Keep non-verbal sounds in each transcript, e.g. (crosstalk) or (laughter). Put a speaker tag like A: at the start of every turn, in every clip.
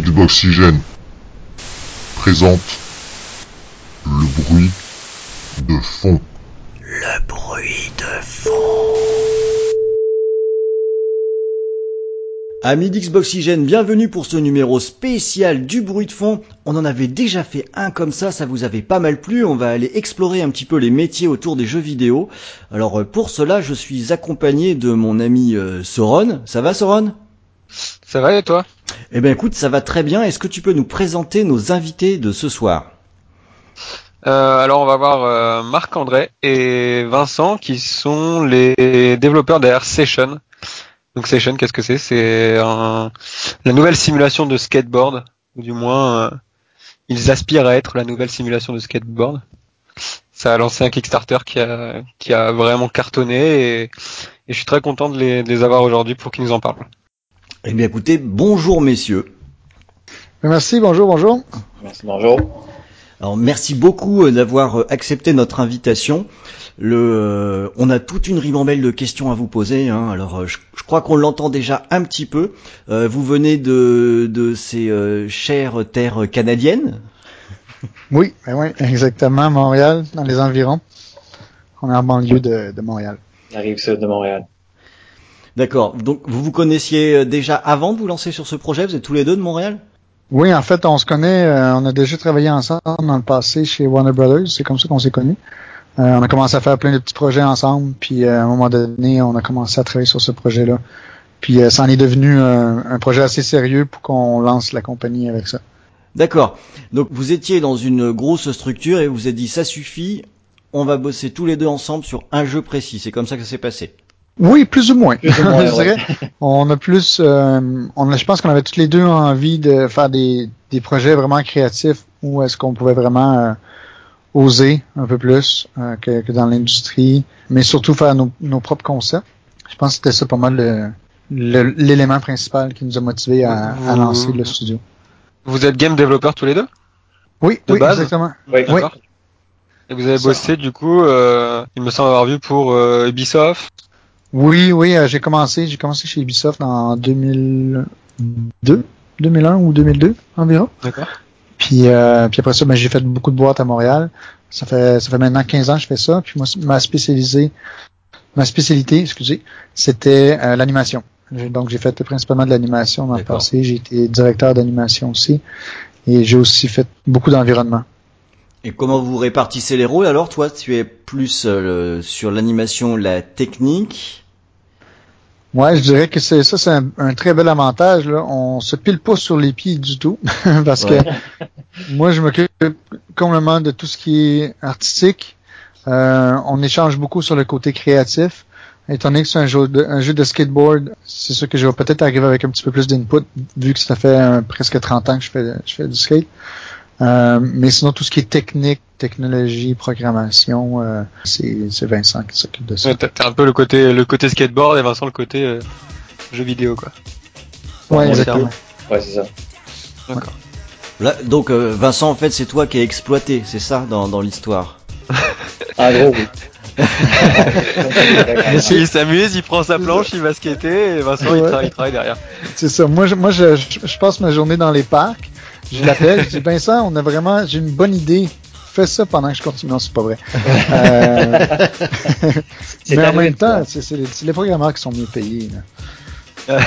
A: Xboxygène présente le bruit de fond.
B: Le bruit de fond.
C: Amis d'Xboxygène, bienvenue pour ce numéro spécial du bruit de fond. On en avait déjà fait un comme ça, ça vous avait pas mal plu. On va aller explorer un petit peu les métiers autour des jeux vidéo. Alors euh, pour cela, je suis accompagné de mon ami euh, Soron. Ça va Soron?
D: Ça va et toi?
C: Eh ben écoute, ça va très bien. Est-ce que tu peux nous présenter nos invités de ce soir?
D: Euh, Alors on va voir euh, Marc-André et Vincent qui sont les développeurs derrière Session. Donc Session, qu'est-ce que c'est? C'est un... la nouvelle simulation de skateboard, ou du moins euh, ils aspirent à être la nouvelle simulation de skateboard. Ça a lancé un Kickstarter qui a, qui a vraiment cartonné et, et je suis très content de les, de les avoir aujourd'hui pour qu'ils nous en parlent.
C: Eh bien écoutez, bonjour messieurs.
E: Merci, bonjour, bonjour.
F: Merci, bonjour.
C: Alors merci beaucoup euh, d'avoir euh, accepté notre invitation. Le, euh, on a toute une ribambelle de questions à vous poser. Hein. Alors je, je crois qu'on l'entend déjà un petit peu. Euh, vous venez de, de ces euh, chères terres canadiennes.
E: Oui, ben oui, exactement, Montréal, dans les environs. On est en banlieue de, de Montréal.
F: La rive sud de Montréal.
C: D'accord. Donc vous vous connaissiez euh, déjà avant de vous lancer sur ce projet? Vous êtes tous les deux de Montréal?
E: Oui, en fait, on se connaît, euh, on a déjà travaillé ensemble dans le passé chez Warner Brothers, c'est comme ça qu'on s'est connus. Euh, on a commencé à faire plein de petits projets ensemble, puis euh, à un moment donné, on a commencé à travailler sur ce projet-là. Puis euh, ça en est devenu un, un projet assez sérieux pour qu'on lance la compagnie avec ça.
C: D'accord. Donc vous étiez dans une grosse structure et vous vous êtes dit ça suffit. On va bosser tous les deux ensemble sur un jeu précis. C'est comme ça que ça s'est passé?
E: Oui, plus ou moins.
F: Plus ou moins, (laughs)
E: je dirais. On a plus, euh, on a, je pense qu'on avait tous les deux envie de faire des, des projets vraiment créatifs où est-ce qu'on pouvait vraiment euh, oser un peu plus euh, que, que dans l'industrie, mais surtout faire nos, nos propres concepts. Je pense que c'était ça pas mal le- le- l'élément principal qui nous a motivés à, à lancer le studio.
D: Vous êtes game développeurs tous les deux?
E: Oui,
D: De
E: oui,
D: base?
E: exactement.
F: Oui.
E: Oui.
D: D'accord. Et vous avez
F: Ça.
D: bossé du coup, euh, il me semble avoir vu pour euh, Ubisoft.
E: Oui, oui, euh, j'ai commencé, j'ai commencé chez Ubisoft en 2002, 2001 ou 2002 environ.
D: D'accord.
E: Puis, euh, puis après ça, ben, j'ai fait beaucoup de boîtes à Montréal. Ça fait, ça fait maintenant 15 ans que je fais ça. Puis moi, ma spécialisée, ma spécialité, excusez, c'était euh, l'animation. Donc, j'ai fait principalement de l'animation dans le passé. J'ai été directeur d'animation aussi. Et j'ai aussi fait beaucoup d'environnement.
C: Et comment vous répartissez les rôles Alors? Toi, tu es plus euh, sur l'animation, la technique.
E: Ouais, je dirais que c'est ça, c'est un, un très bel avantage. Là. On se pile pas sur les pieds du tout, (laughs) parce que moi, je m'occupe complètement de tout ce qui est artistique. Euh, on échange beaucoup sur le côté créatif. Étant donné que c'est un jeu de, un jeu de skateboard, c'est sûr que je vais peut-être arriver avec un petit peu plus d'input, vu que ça fait euh, presque 30 ans que je fais, je fais du skate. Euh, mais sinon, tout ce qui est technique, technologie, programmation, euh, c'est c'est Vincent qui s'occupe de ça.
D: Ouais, T'as un peu le côté le côté skateboard et Vincent le côté euh, jeu vidéo quoi.
E: Ouais, exactement.
F: Ouais, c'est ça.
D: D'accord.
C: Là, donc euh, Vincent, en fait, c'est toi qui es exploité, c'est ça dans, dans l'histoire?
F: En (laughs) gros, oui. (laughs)
D: Il s'amuse, il prend sa planche, il va skater et Vincent il, travaille, il travaille derrière.
E: C'est ça. Moi, je, moi, je, je, je passe ma journée dans les parcs. Je l'appelle. je dis Vincent, on a vraiment, j'ai une bonne idée. Fais ça pendant que je continue. Non, c'est pas vrai. (laughs) Euh, (laughs)
F: C'est
E: mais en même temps, c'est les, les programmeurs qui sont mieux payés. là. (laughs)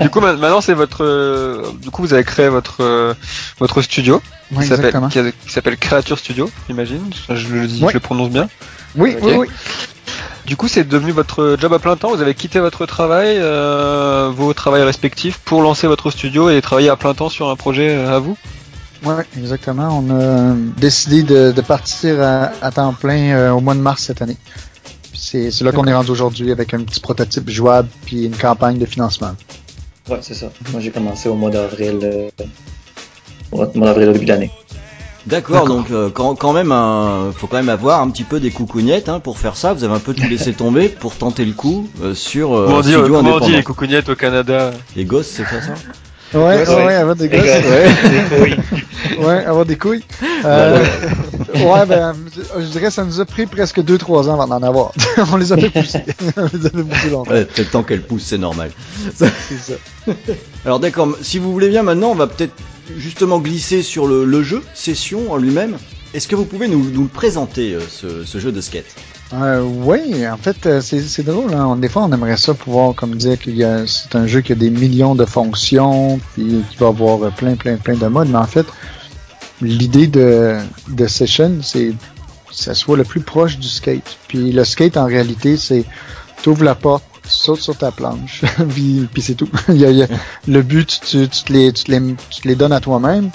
D: Du- coup ma- maintenant c'est votre euh, du coup vous avez créé votre euh, votre studio qui s'appelle Creature Studio, j'imagine. Je le je prononce bien.
E: Oui, oui, oui.
D: Du coup, c'est devenu votre job à plein temps. Vous avez quitté votre travail, euh, vos travails respectifs, pour lancer votre studio et travailler à plein temps sur un projet à vous?
E: Ouais, exactement. On a décidé de, de partir à, à temps plein euh, au mois de mars cette année. C'est là qu'on est rendu aujourd'hui avec un petit prototype jouable puis une campagne de financement.
F: Ouais, c'est ça. Moi, j'ai commencé au mois d'avril. Euh, au mois d'avril au début de l'année.
C: D'accord, donc euh, quand, quand même, un, faut quand même avoir un petit peu des coucougnettes hein, pour faire ça. Vous avez un peu tout laissé (laughs) tomber pour tenter le coup euh, sur euh,
D: comment on dit, on dit les coucougnettes au Canada?
C: Les gosses, c'est ça?
E: Ouais, ouais,
F: Ouais,
E: ouais, avoir des gosses. (laughs) Ouais. avoir des couilles. Euh, Ouais, ben, je dirais que ça nous a pris presque 2-3 ans avant d'en avoir. (laughs) on les a fait pousser. (laughs) on les a fait pousser longtemps.
C: Ouais, peut-être temps qu'elle pousse, c'est normal.
E: C'est ça.
C: Alors d'accord, si vous voulez bien maintenant, on va peut-être justement glisser sur le, le jeu, Session en lui-même. Est-ce que vous pouvez nous, nous le présenter, euh, ce, ce jeu de skate?
E: Euh, oui, en fait, euh, c'est c'est drôle. Hein. Des fois, on aimerait ça pouvoir, comme dire, a, c'est un jeu qui a des millions de fonctions, puis qui va avoir plein, plein, plein de modes. Mais en fait, l'idée de, de Session, c'est que ça soit le plus proche du skate. Puis le skate, en réalité, c'est t'ouvres la porte, tu sautes sur ta planche, (laughs) puis, puis c'est tout. (laughs) le but, tu, tu, te les, tu, te les, tu te les donnes à toi-même.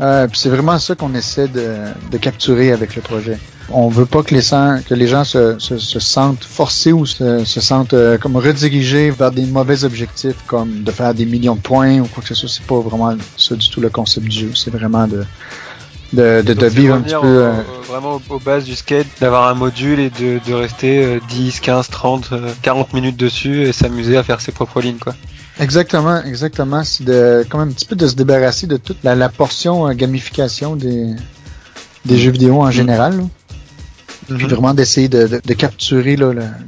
E: Euh, c'est vraiment ça qu'on essaie de, de capturer avec le projet. On veut pas que les, gens- que les gens se, se, se sentent forcés ou se, se sentent euh, comme redirigés vers des mauvais objectifs comme de faire des millions de points ou quoi que ce soit. C'est pas vraiment ça du tout le concept du jeu. C'est vraiment de, de, de, vivre un petit peu.
D: au-
E: euh,
D: au- vraiment aux, bases du skate, d'avoir un module et de, de rester euh, 10, 15, 30, euh, 40 minutes dessus et s'amuser à faire ses propres lignes quoi.
E: Exactement, exactement. C'est de comme un petit peu de se débarrasser de toute la, la portion euh, gamification des, des jeux vidéo en général. là. Puis vraiment d'essayer de, de, de capturer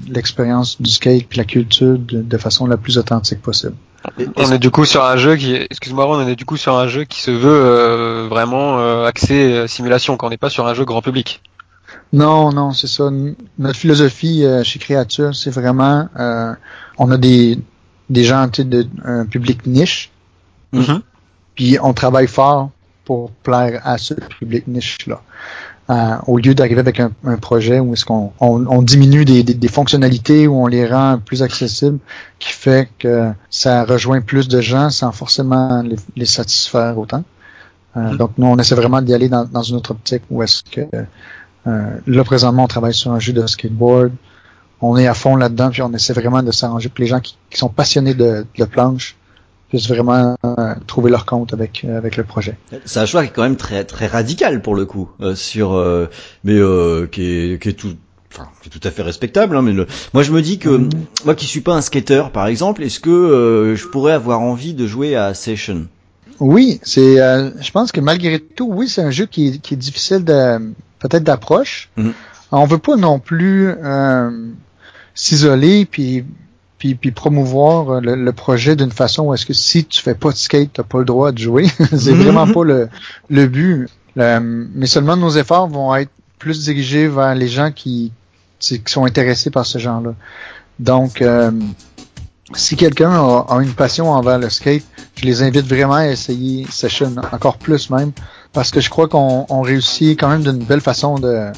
E: l'expérience du skate puis la culture de, de façon la plus authentique possible.
D: On est du coup sur un jeu qui, excuse-moi, on est du coup sur un jeu qui se veut euh, vraiment euh, axé euh, simulation, quand on n'est pas sur un jeu grand public.
E: Non, non, c'est ça. Notre philosophie euh, chez Créature, c'est vraiment, euh, on a des des gens, de un public niche, puis on travaille fort pour plaire à ce public niche-là. Euh, au lieu d'arriver avec un, un projet où est-ce qu'on on, on diminue des, des, des fonctionnalités, où on les rend plus accessibles, qui fait que ça rejoint plus de gens sans forcément les, les satisfaire autant. Euh,
D: Mhm.
E: Donc nous, on essaie vraiment d'y aller dans, dans une autre optique où est-ce que euh, là présentement on travaille sur un jeu de skateboard, on est à fond là-dedans, puis on essaie vraiment de s'arranger pour les gens qui, qui sont passionnés de, de planche puissent vraiment euh, trouver leur compte avec euh, avec le projet.
C: C'est un choix qui est quand même très très radical pour le coup, euh, sur euh, mais euh, qui est qui est tout enfin qui est tout à fait respectable. Hein, mais le... moi je me dis que
E: Mhm.
C: moi qui suis pas un skater par exemple, est-ce que euh, je pourrais avoir envie de jouer à Session?
E: Oui, c'est. euh, je pense que malgré tout, oui, c'est un jeu qui, est- qui est difficile de peut-être d'approche.
C: Mhm.
E: On veut pas non plus euh, s'isoler puis puis, puis promouvoir euh, le, le projet d'une façon où est-ce que si tu fais pas de skate, t'as pas le droit de jouer. (laughs) c'est
C: Mhm.
E: vraiment pas le, le but. Le- mais seulement nos efforts vont être plus dirigés vers les gens qui, qui qui sont intéressés par ce genre-là. Donc, euh, si quelqu'un a, une passion envers le skate, je les invite vraiment à essayer Session encore plus même, parce que je crois qu'on on réussit quand même d'une belle façon de,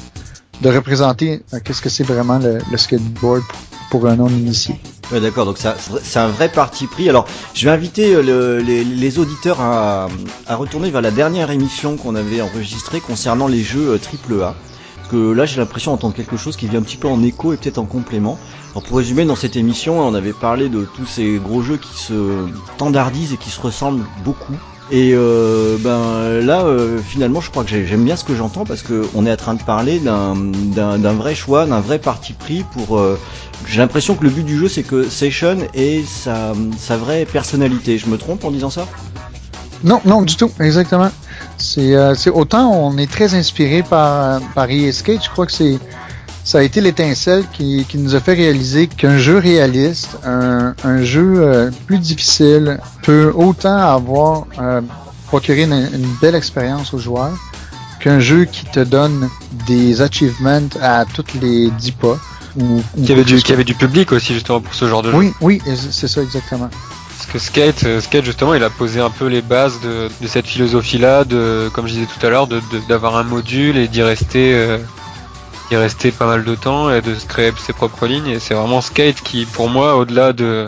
E: de représenter euh, qu'est-ce que c'est vraiment le, skateboard pour, un non-initié.
C: Ouais, d'accord, donc c'est un vrai parti pris. Alors, je vais inviter euh, le- les, auditeurs à, à retourner vers la dernière émission qu'on avait enregistrée concernant les jeux euh, AAA. Que là, j'ai l'impression d'entendre quelque chose qui vient un petit peu en écho et peut-être en complément. Alors, pour résumer, dans cette émission, on avait parlé de tous ces gros jeux qui se standardisent et qui se ressemblent beaucoup. Et euh, ben là, euh, finalement, je crois que j'ai- j'aime bien ce que j'entends parce que on est en train de parler d'un vrai choix, d'un vrai parti pris pour euh, j'ai l'impression que le but du jeu c'est que Session ait sa, sa vraie personnalité. Je me trompe en disant ça?
E: Non, non, du tout, exactement. C'est euh, c'est autant on est très inspiré par par EA Skate, je crois que c'est ça a été l'étincelle qui, qui nous a fait réaliser qu'un jeu réaliste, un, un jeu euh, plus difficile, peut autant avoir euh, procuré une, une belle expérience aux joueurs qu'un jeu qui te donne des achievements à toutes les 10 pas. Ou, ou
D: Qui avait du, qui avait du public aussi justement pour ce genre de jeu.
E: Oui, oui, c'est ça exactement.
D: Parce que Skate, euh, Skate justement, il a posé un peu les bases de, de cette philosophie-là, de, comme je disais tout à l'heure, de de- d'avoir un module et d'y rester, euh, d'y rester pas mal de temps et de se créer ses propres lignes. Et c'est vraiment Skate qui, pour moi, au-delà de,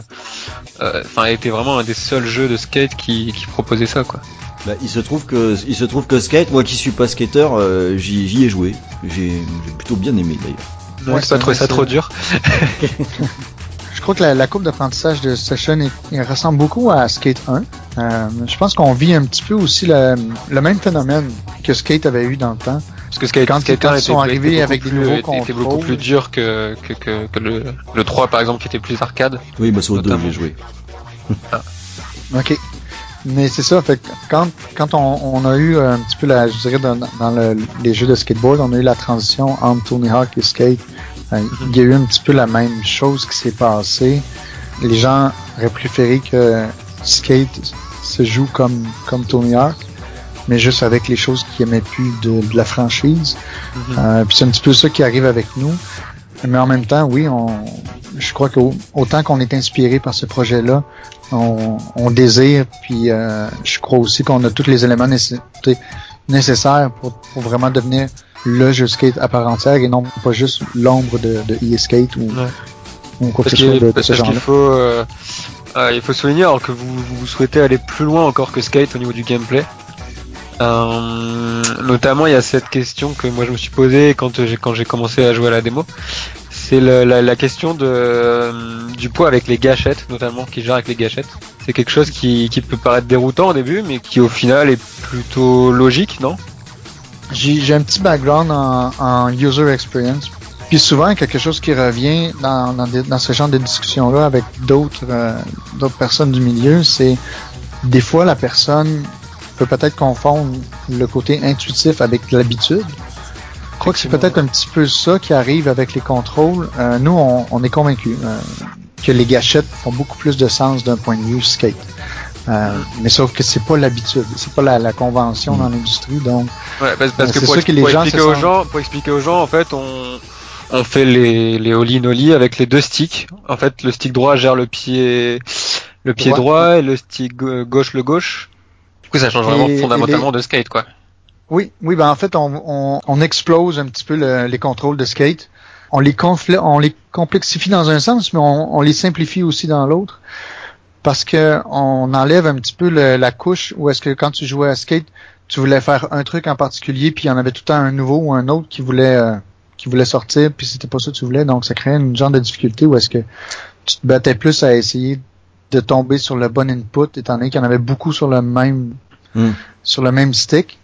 D: euh, enfin, était vraiment un des seuls jeux de Skate qui, qui proposait ça, quoi.
C: bah, Il se trouve que il se trouve que Skate, moi qui suis pas skater, euh, j'y ai joué. J'ai plutôt bien aimé d'ailleurs.
D: Ouais,
E: Ouais,
D: c'est pas trouvé ça trop dur. (laughs)
E: Je crois que la, la courbe d'apprentissage de Session ressemble beaucoup à Skate 1. Euh, je pense qu'on vit un petit peu aussi le, le même phénomène que Skate avait eu dans le temps.
D: Parce que Skate,
E: Quand-
D: Skate
E: quand
D: 1
E: ils
D: était-
E: sont arrivés
D: était beaucoup
E: avec des
D: plus-
E: nouveaux
D: était- était beaucoup
E: contrôles.
D: plus dur que, que, que, que le, le 3 par exemple qui était plus arcade.
C: Oui, bah au deux
D: Notamment.
C: j'ai joué.
E: OK. Mais c'est ça, fait quand, quand on, on a eu un petit peu la, je dirais dans, dans le- les jeux de skateboard, on a eu la transition entre Tony Hawk et Skate. Euh, Il y a eu un petit peu la même chose qui s'est passée. Les gens auraient préféré que Skate se joue comme, comme Tony Hawk, mais juste avec les choses qui aimaient plus de, de la franchise. Euh, puis c'est un petit peu ça qui arrive avec nous. Mais en même temps, oui, on, je crois qu'autant qu'on est inspiré par ce projet-là, on, on désire, puis euh, je crois aussi qu'on a tous les éléments nécessaires pour, pour vraiment devenir le jeu skate à part entière et non pas juste l'ombre de, de EA Skate ou,
D: Ouais.
E: ou quoi que ce soit
D: qu'il
E: de, ce genre-là.
D: faut, euh, euh, il faut souligner alors que vous, vous souhaitez aller plus loin encore que Skate au niveau du gameplay. Euh, notamment, il y a cette question que moi je me suis posée quand j'ai quand j'ai commencé à jouer à la démo. C'est le- la, la question de euh, du poids avec les gâchettes, notamment qui gère avec les gâchettes. C'est quelque chose qui, qui peut paraître déroutant au début, mais qui au final est plutôt logique, non?
E: J'ai j'ai un petit background en, en user experience. Puis souvent, quelque chose qui revient dans, dans, des- dans ce genre de discussion-là avec d'autres euh, d'autres personnes du milieu, c'est des fois la personne peut peut-être confondre le côté intuitif avec l'habitude. Je crois que c'est peut-être un petit peu ça qui arrive avec les contrôles. Euh, nous, on, on est convaincus euh, que les gâchettes font beaucoup plus de sens d'un point de vue skate. Euh, mais sauf que c'est pas l'habitude, c'est pas la, la convention dans l'industrie, donc
D: Ouais, parce, parce
E: Euh,
D: que
E: c'est
D: pour,
E: que les
D: pour
E: gens
D: expliquer aux gens, pour expliquer aux gens, en fait, on, on fait les, les ollie nollie avec les deux sticks. En fait, le stick droit gère le pied, le pied
E: Droit.
D: droit et le stick ga- gauche le gauche. Du coup, ça change vraiment
E: Et-
D: fondamentalement de skate, quoi.
E: Oui, oui, ben en fait, on, on, on explose un petit peu le- les contrôles de skate. On les, confle- on les complexifie dans un sens, mais on, on les simplifie aussi dans l'autre. Parce que on enlève un petit peu le- la couche où est-ce que quand tu jouais à skate, tu voulais faire un truc en particulier, puis il y en avait tout le temps un nouveau ou un autre qui voulait euh, qui voulait sortir, puis c'était pas ça que tu voulais. Donc ça créait une genre de difficulté où est-ce que tu te battais plus à essayer de tomber sur le bon input, étant donné qu'il y en avait beaucoup sur le même
C: Hmm.
E: sur le même stick.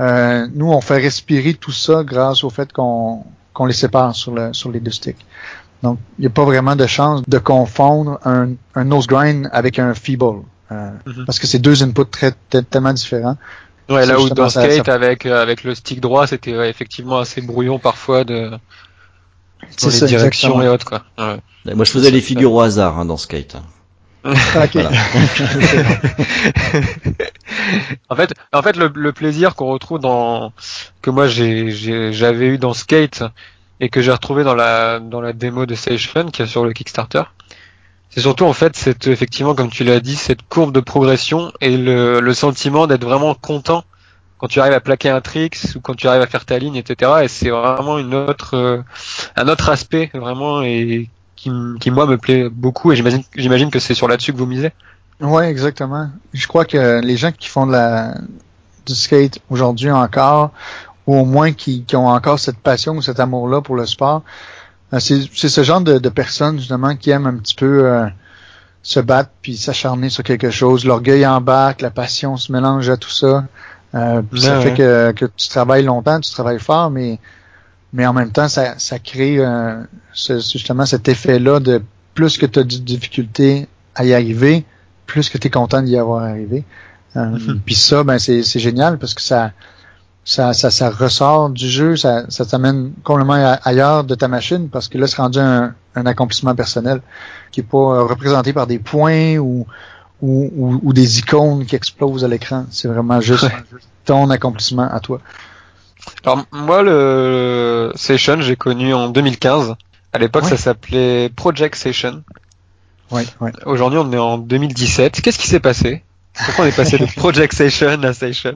E: Euh, nous, on fait respirer tout ça grâce au fait qu'on qu'on les sépare sur, le, sur les deux sticks. Donc, il n'y a pas vraiment de chance de confondre un, un nose grind avec un feeble. euh,
D: Mhm.
E: Parce que c'est deux inputs très, te- tellement différents.
D: Ouais, là où dans
E: ça-
D: skate,
E: ça-
D: avec, euh, avec le stick droit, c'était ouais, effectivement assez brouillon parfois de, dans
E: C'est
D: les
E: ça,
D: directions
E: exactement.
D: et autres, quoi. Ouais.
C: Moi, je faisais les figures au hasard hein, dans Skate. Voilà. (laughs)
D: En fait, en fait, le, le plaisir qu'on retrouve dans que moi j'ai j'ai- j'avais eu dans Skate et que j'ai retrouvé dans la dans la démo de Station qui est sur le Kickstarter, c'est surtout en fait cette effectivement comme tu l'as dit cette courbe de progression et le, le sentiment d'être vraiment content quand tu arrives à plaquer un tricks ou quand tu arrives à faire ta ligne, etc. Et c'est vraiment une autre euh, un autre aspect vraiment et qui, qui moi me plaît beaucoup et j'imagine j'imagine que c'est sur là-dessus que vous misez.
E: Ouais, exactement. Je crois que les gens qui font de la du skate aujourd'hui encore, ou au moins qui, qui ont encore cette passion ou cet amour-là pour le sport, euh, c'est ce genre de, de personnes justement qui aiment un petit peu euh, se battre puis s'acharner sur quelque chose. L'orgueil embarque, la passion se mélange à tout ça. Euh, puis ça
D: Ouais,
E: fait que, que tu travailles longtemps, tu travailles fort, mais mais en même temps, ça, ça crée euh, ce- justement cet effet-là de plus que tu as de difficulté à y arriver, plus que tu es content d'y avoir arrivé. Euh,
D: Mhm.
E: Puis ça, ben c'est génial parce que ça ça, ça, ça ressort du jeu, ça, ça t'amène complètement ailleurs de ta machine parce que là, c'est rendu un, un accomplissement personnel qui est pas euh, représenté par des points ou, ou, ou, ou des icônes qui explosent à l'écran. C'est vraiment juste ton accomplissement à toi.
D: Alors moi le Session j'ai connu en 2015. À l'époque
E: Ouais.
D: ça s'appelait Project Session.
E: Ouais, ouais.
D: Aujourd'hui on est en 2017. Qu'est-ce qui s'est passé? Pourquoi on est passé de (laughs) Project Session à Session?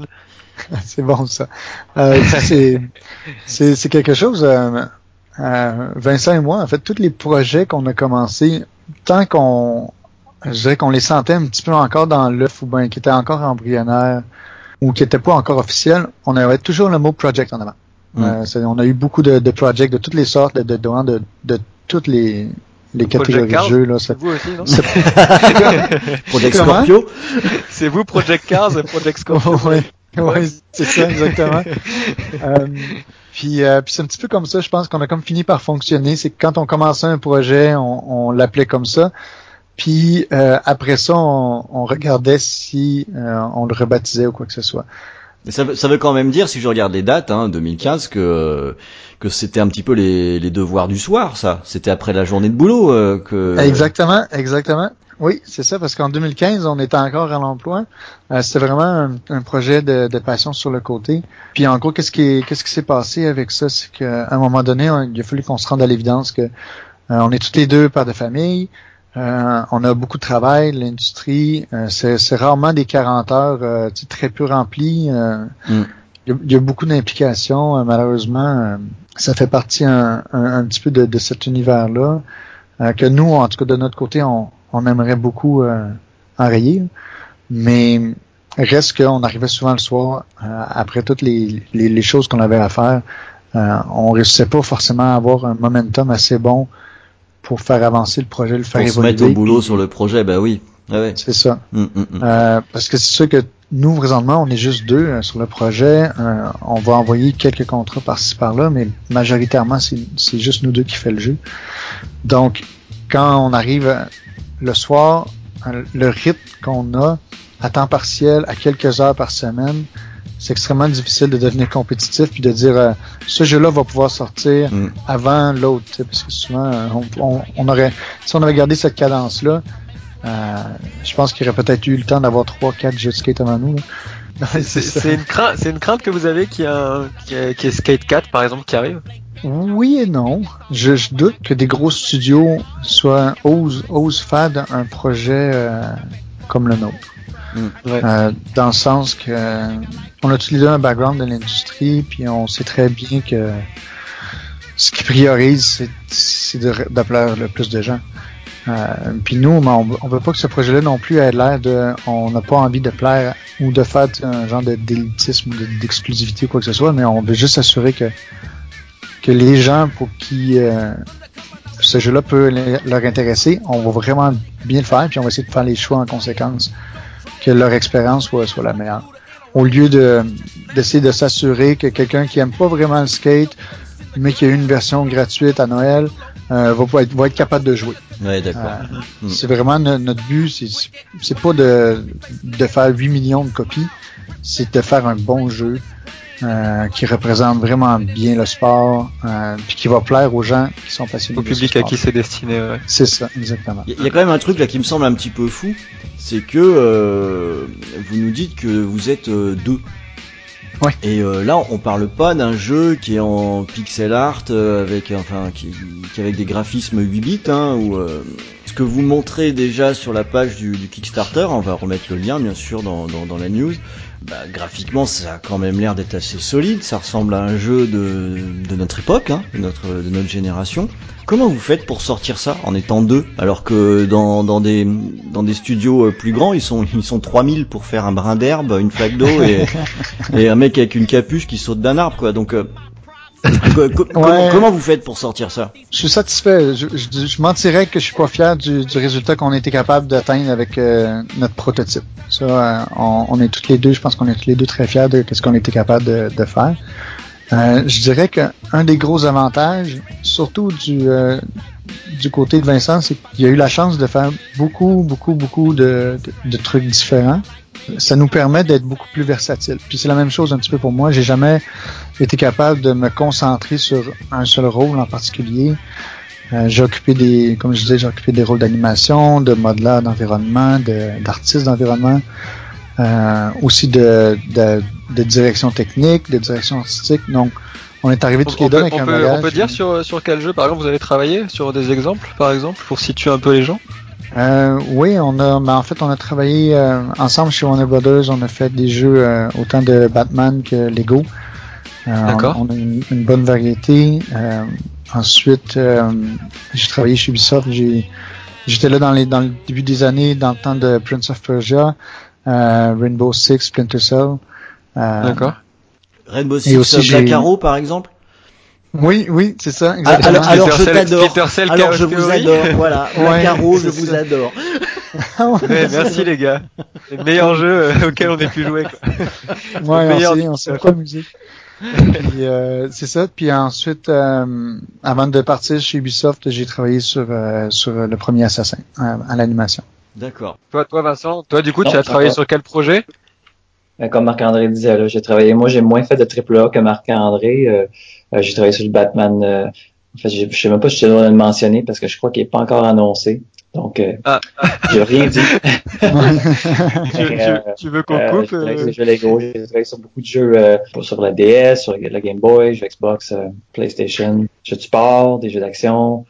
D: (laughs)
E: c'est bon ça. Euh, c'est c'est c'est quelque chose. Euh, euh, Vincent et moi, en fait, tous les projets qu'on a commencés, tant qu'on, je dirais qu'on les sentait un petit peu encore dans l'œuf ou bien qui étaient encore embryonnaires ou qui n'étaient pas encore officiels, on avait toujours le mot project en avant.
C: Mm.
E: Euh, c'est- on a eu beaucoup de, de projects de toutes les sortes, de de, de, de, toutes les les catégories de jeux là.
D: C'est vous aussi non? (laughs)
C: Project Scorpio.
D: C'est vous Project Cars, Project Scorpio. (laughs)
E: ouais, ouais, c'est ça exactement. (laughs) Euh, puis, euh, puis c'est un petit peu comme ça, je pense qu'on a comme fini par fonctionner. C'est que quand on commençait un projet, on, on l'appelait comme ça. Puis euh, après ça, on, on regardait si euh, on le rebaptisait ou quoi que ce soit.
C: Mais ça, veut- ça veut quand même dire, si je regarde les dates, hein, 2015, que que c'était un petit peu les, les devoirs du soir, ça. C'était après la journée de boulot euh, que.
E: Exactement, exactement. Oui, c'est ça, parce qu'en 2015, on était encore à l'emploi. Euh, C'était vraiment un, un projet de, de passion sur le côté. Puis en gros, qu'est-ce qui qu'est-ce qui s'est passé avec ça, c'est qu'à un moment donné, on- il a fallu qu'on se rende à l'évidence que euh, on est tous les deux pères de famille. euh, on a beaucoup de travail, l'industrie, euh, c'est rarement des 40 heures euh, très peu remplies. euh,
C: Mm.
E: il y, a, il y a beaucoup d'implications, euh, malheureusement. euh, ça fait partie un, un, un petit peu de, de cet univers-là euh, que nous, en tout cas de notre côté, on, on aimerait beaucoup euh, enrayer. Mais reste qu'on arrivait souvent le soir, euh, après toutes les, les, les choses qu'on avait à faire, euh, on réussissait pas forcément à avoir un momentum assez bon pour faire avancer le projet, le faire
C: Pour se
E: évoluer.
C: mettre au boulot sur le projet, bah oui. Ah ouais.
E: C'est ça.
C: Mm, mm, mm.
E: Euh, parce que c'est sûr que nous, présentement, on est juste deux euh, sur le projet. Euh, on va envoyer quelques contrats par-ci par-là, mais majoritairement, c'est juste nous deux qui fait le jeu. Donc, quand on arrive le soir, le rythme qu'on a à temps partiel, à quelques heures par semaine, c'est extrêmement difficile de devenir compétitif puis de dire euh, ce jeu-là va pouvoir sortir
C: Mm.
E: avant l'autre, tu sais, parce que souvent euh, on, on, on aurait, si on avait gardé cette cadence-là, euh, je pense qu'il y aurait peut-être eu le temps d'avoir trois, quatre jeux de skate avant nous. là. (laughs)
D: C'est une crainte, c'est une crainte que vous avez a qu'il y ait Skate 4 par exemple qui arrive?
E: Oui et non. Je, je doute que des gros studios soient osent, osent faire un projet euh, comme le nôtre.
D: Ouais.
E: Euh, dans le sens que euh, on a tous les deux un background de l'industrie, puis on sait très bien que ce qui priorise, c'est- plaire le plus de gens. Euh, puis nous, on, on veut pas que ce projet-là non plus ait l'air de, on n'a pas envie de plaire ou de faire un genre de d'élitisme d'exclusivité ou quoi que ce soit, mais on veut juste s'assurer que que les gens pour qui euh, ce jeu-là peut leur intéresser, on va vraiment bien le faire, puis on va essayer de faire les choix en conséquence, que leur expérience soit, soit la meilleure. Au lieu de d'essayer de s'assurer que quelqu'un qui aime pas vraiment le skate, mais qui a eu une version gratuite à Noël, euh, va, être, va être capable de jouer.
C: Ouais, d'accord.
E: Euh,
C: Mm.
E: C'est vraiment no- notre but, c'est c'est pas de, de faire 8 millions de copies, c'est de faire un bon jeu euh, qui représente vraiment bien le sport, euh, puis qui va plaire aux gens qui sont passionnés
D: Au
E: de ce
D: public à qui c'est destiné. Ouais.
E: C'est ça, exactement.
C: Il y, a quand même un truc là qui me semble un petit peu fou, c'est que euh, vous nous dites que vous êtes euh, deux.
E: Ouais.
C: Et euh, là, on parle pas d'un jeu qui est en pixel art euh, avec enfin qui, qui est avec des graphismes 8 bits hein, ou euh, ce que vous montrez déjà sur la page du, du Kickstarter, on va remettre le lien bien sûr dans, dans, dans la news. Bah, graphiquement, ça a quand même l'air d'être assez solide. Ça ressemble à un jeu de, de notre époque, hein, de notre de notre génération. Comment vous faites pour sortir ça en étant deux alors que dans, dans des dans des studios euh, plus grands ils sont ils sont 3000 pour faire un brin d'herbe, une flaque d'eau et, (laughs) et un mec avec une capuche qui saute d'un arbre quoi. Donc euh, comment,
E: Ouais.
C: comment vous faites pour sortir ça?
E: Je suis satisfait. Je, je, je mentirais que je suis pas fier du, du résultat qu'on a été capable d'atteindre avec euh, notre prototype. Ça, euh, on, on est tous les deux, je pense qu'on est tous les deux très fiers de ce qu'on a été capable de, de faire. Euh, je dirais qu'un des gros avantages, surtout du, euh, du côté de Vincent, c'est qu'il a eu la chance de faire beaucoup, beaucoup, beaucoup de, de, trucs différents. Ça nous permet d'être beaucoup plus versatile. Puis c'est la même chose un petit peu pour moi. J'ai jamais été capable de me concentrer sur un seul rôle en particulier. Euh, j'ai occupé des, comme je disais, j'ai occupé des rôles d'animation, de modeleur d'environnement, de- d'artiste d'environnement, euh, aussi de, de, de direction technique, de direction artistique. Donc, on est arrivé deux
D: peut,
E: avec
D: on
E: un
D: peut-
E: bagage.
D: on peut dire sur, sur quel jeu par exemple vous avez travaillé Sur des exemples par exemple pour situer un peu les gens?
E: Euh, oui, on a, ben, en fait, on a travaillé euh, ensemble chez Warner Brothers. On a fait des jeux euh, autant de Batman que Lego. Euh,
D: D'accord.
E: On, on a une, une bonne variété. Euh, ensuite, euh, j'ai travaillé chez Ubisoft. J'ai, j'étais là dans les dans le début des années, dans le temps de Prince of Persia, Rainbow Six, Splinter Cell. Euh,
D: D'accord.
C: Rainbow Six
E: aussi,
C: Black
E: j'ai-
C: Arrow par exemple
E: Oui, oui, c'est ça.
C: Ah,
E: Exactement.
C: alors, alors je t'adore. Alors je vous adore. Voilà, (laughs) Black
E: Ouais,
C: Arrow, je vous
E: ça.
C: adore. (laughs)
D: Ouais, merci les gars. (laughs) Les meilleurs jeux euh, auxquels on ait pu jouer. Quoi.
E: Ouais,
D: meilleur
E: on s'est. Puis, euh, c'est ça. Puis ensuite, euh, avant de partir chez Ubisoft, j'ai travaillé sur euh, sur le premier Assassin euh, à l'animation.
C: D'accord.
D: Toi, toi Vincent, toi du coup,
F: Non,
D: tu as travaillé
F: va.
D: sur quel projet?
F: Euh, Comme Marc-André disait, là, j'ai travaillé. Moi, j'ai moins fait de triple A que Marc-André. Euh, euh, j'ai travaillé sur le Batman. euh, en fait, je sais même pas si je dois le mentionner parce que je crois qu'il est pas encore annoncé. Donc, euh,
D: Ah.
F: j'ai rien dit. (laughs)
D: tu,
F: euh,
D: tu- tu veux qu'on
F: Euh,
D: coupe
F: j'ai travaillé sur
D: euh,
F: les jeux Lego, j'ai travaillé sur beaucoup de jeux euh, sur la DS, sur la Game Boy, jeux Xbox, euh, PlayStation, jeux de sport, des jeux d'action.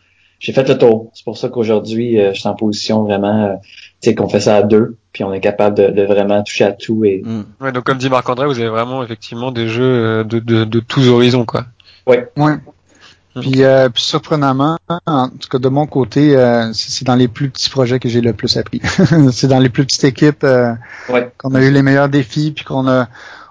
F: J'ai fait le tour. C'est pour ça qu'aujourd'hui, euh, je suis en position vraiment, euh, tu sais, qu'on fait ça à deux, puis on est capable de, de vraiment toucher à tout et
C: Hmm.
D: Ouais, donc comme dit Marc-André, vous avez vraiment effectivement des jeux euh, de, de, de tous horizons, quoi.
E: Ouais. Puis, euh, puis surprenamment, en tout cas de mon côté, euh, c'est dans les plus petits projets que j'ai le plus appris. (laughs) c'est dans les plus petites équipes euh,
F: Ouais.
E: qu'on a eu les meilleurs défis, puis qu'on a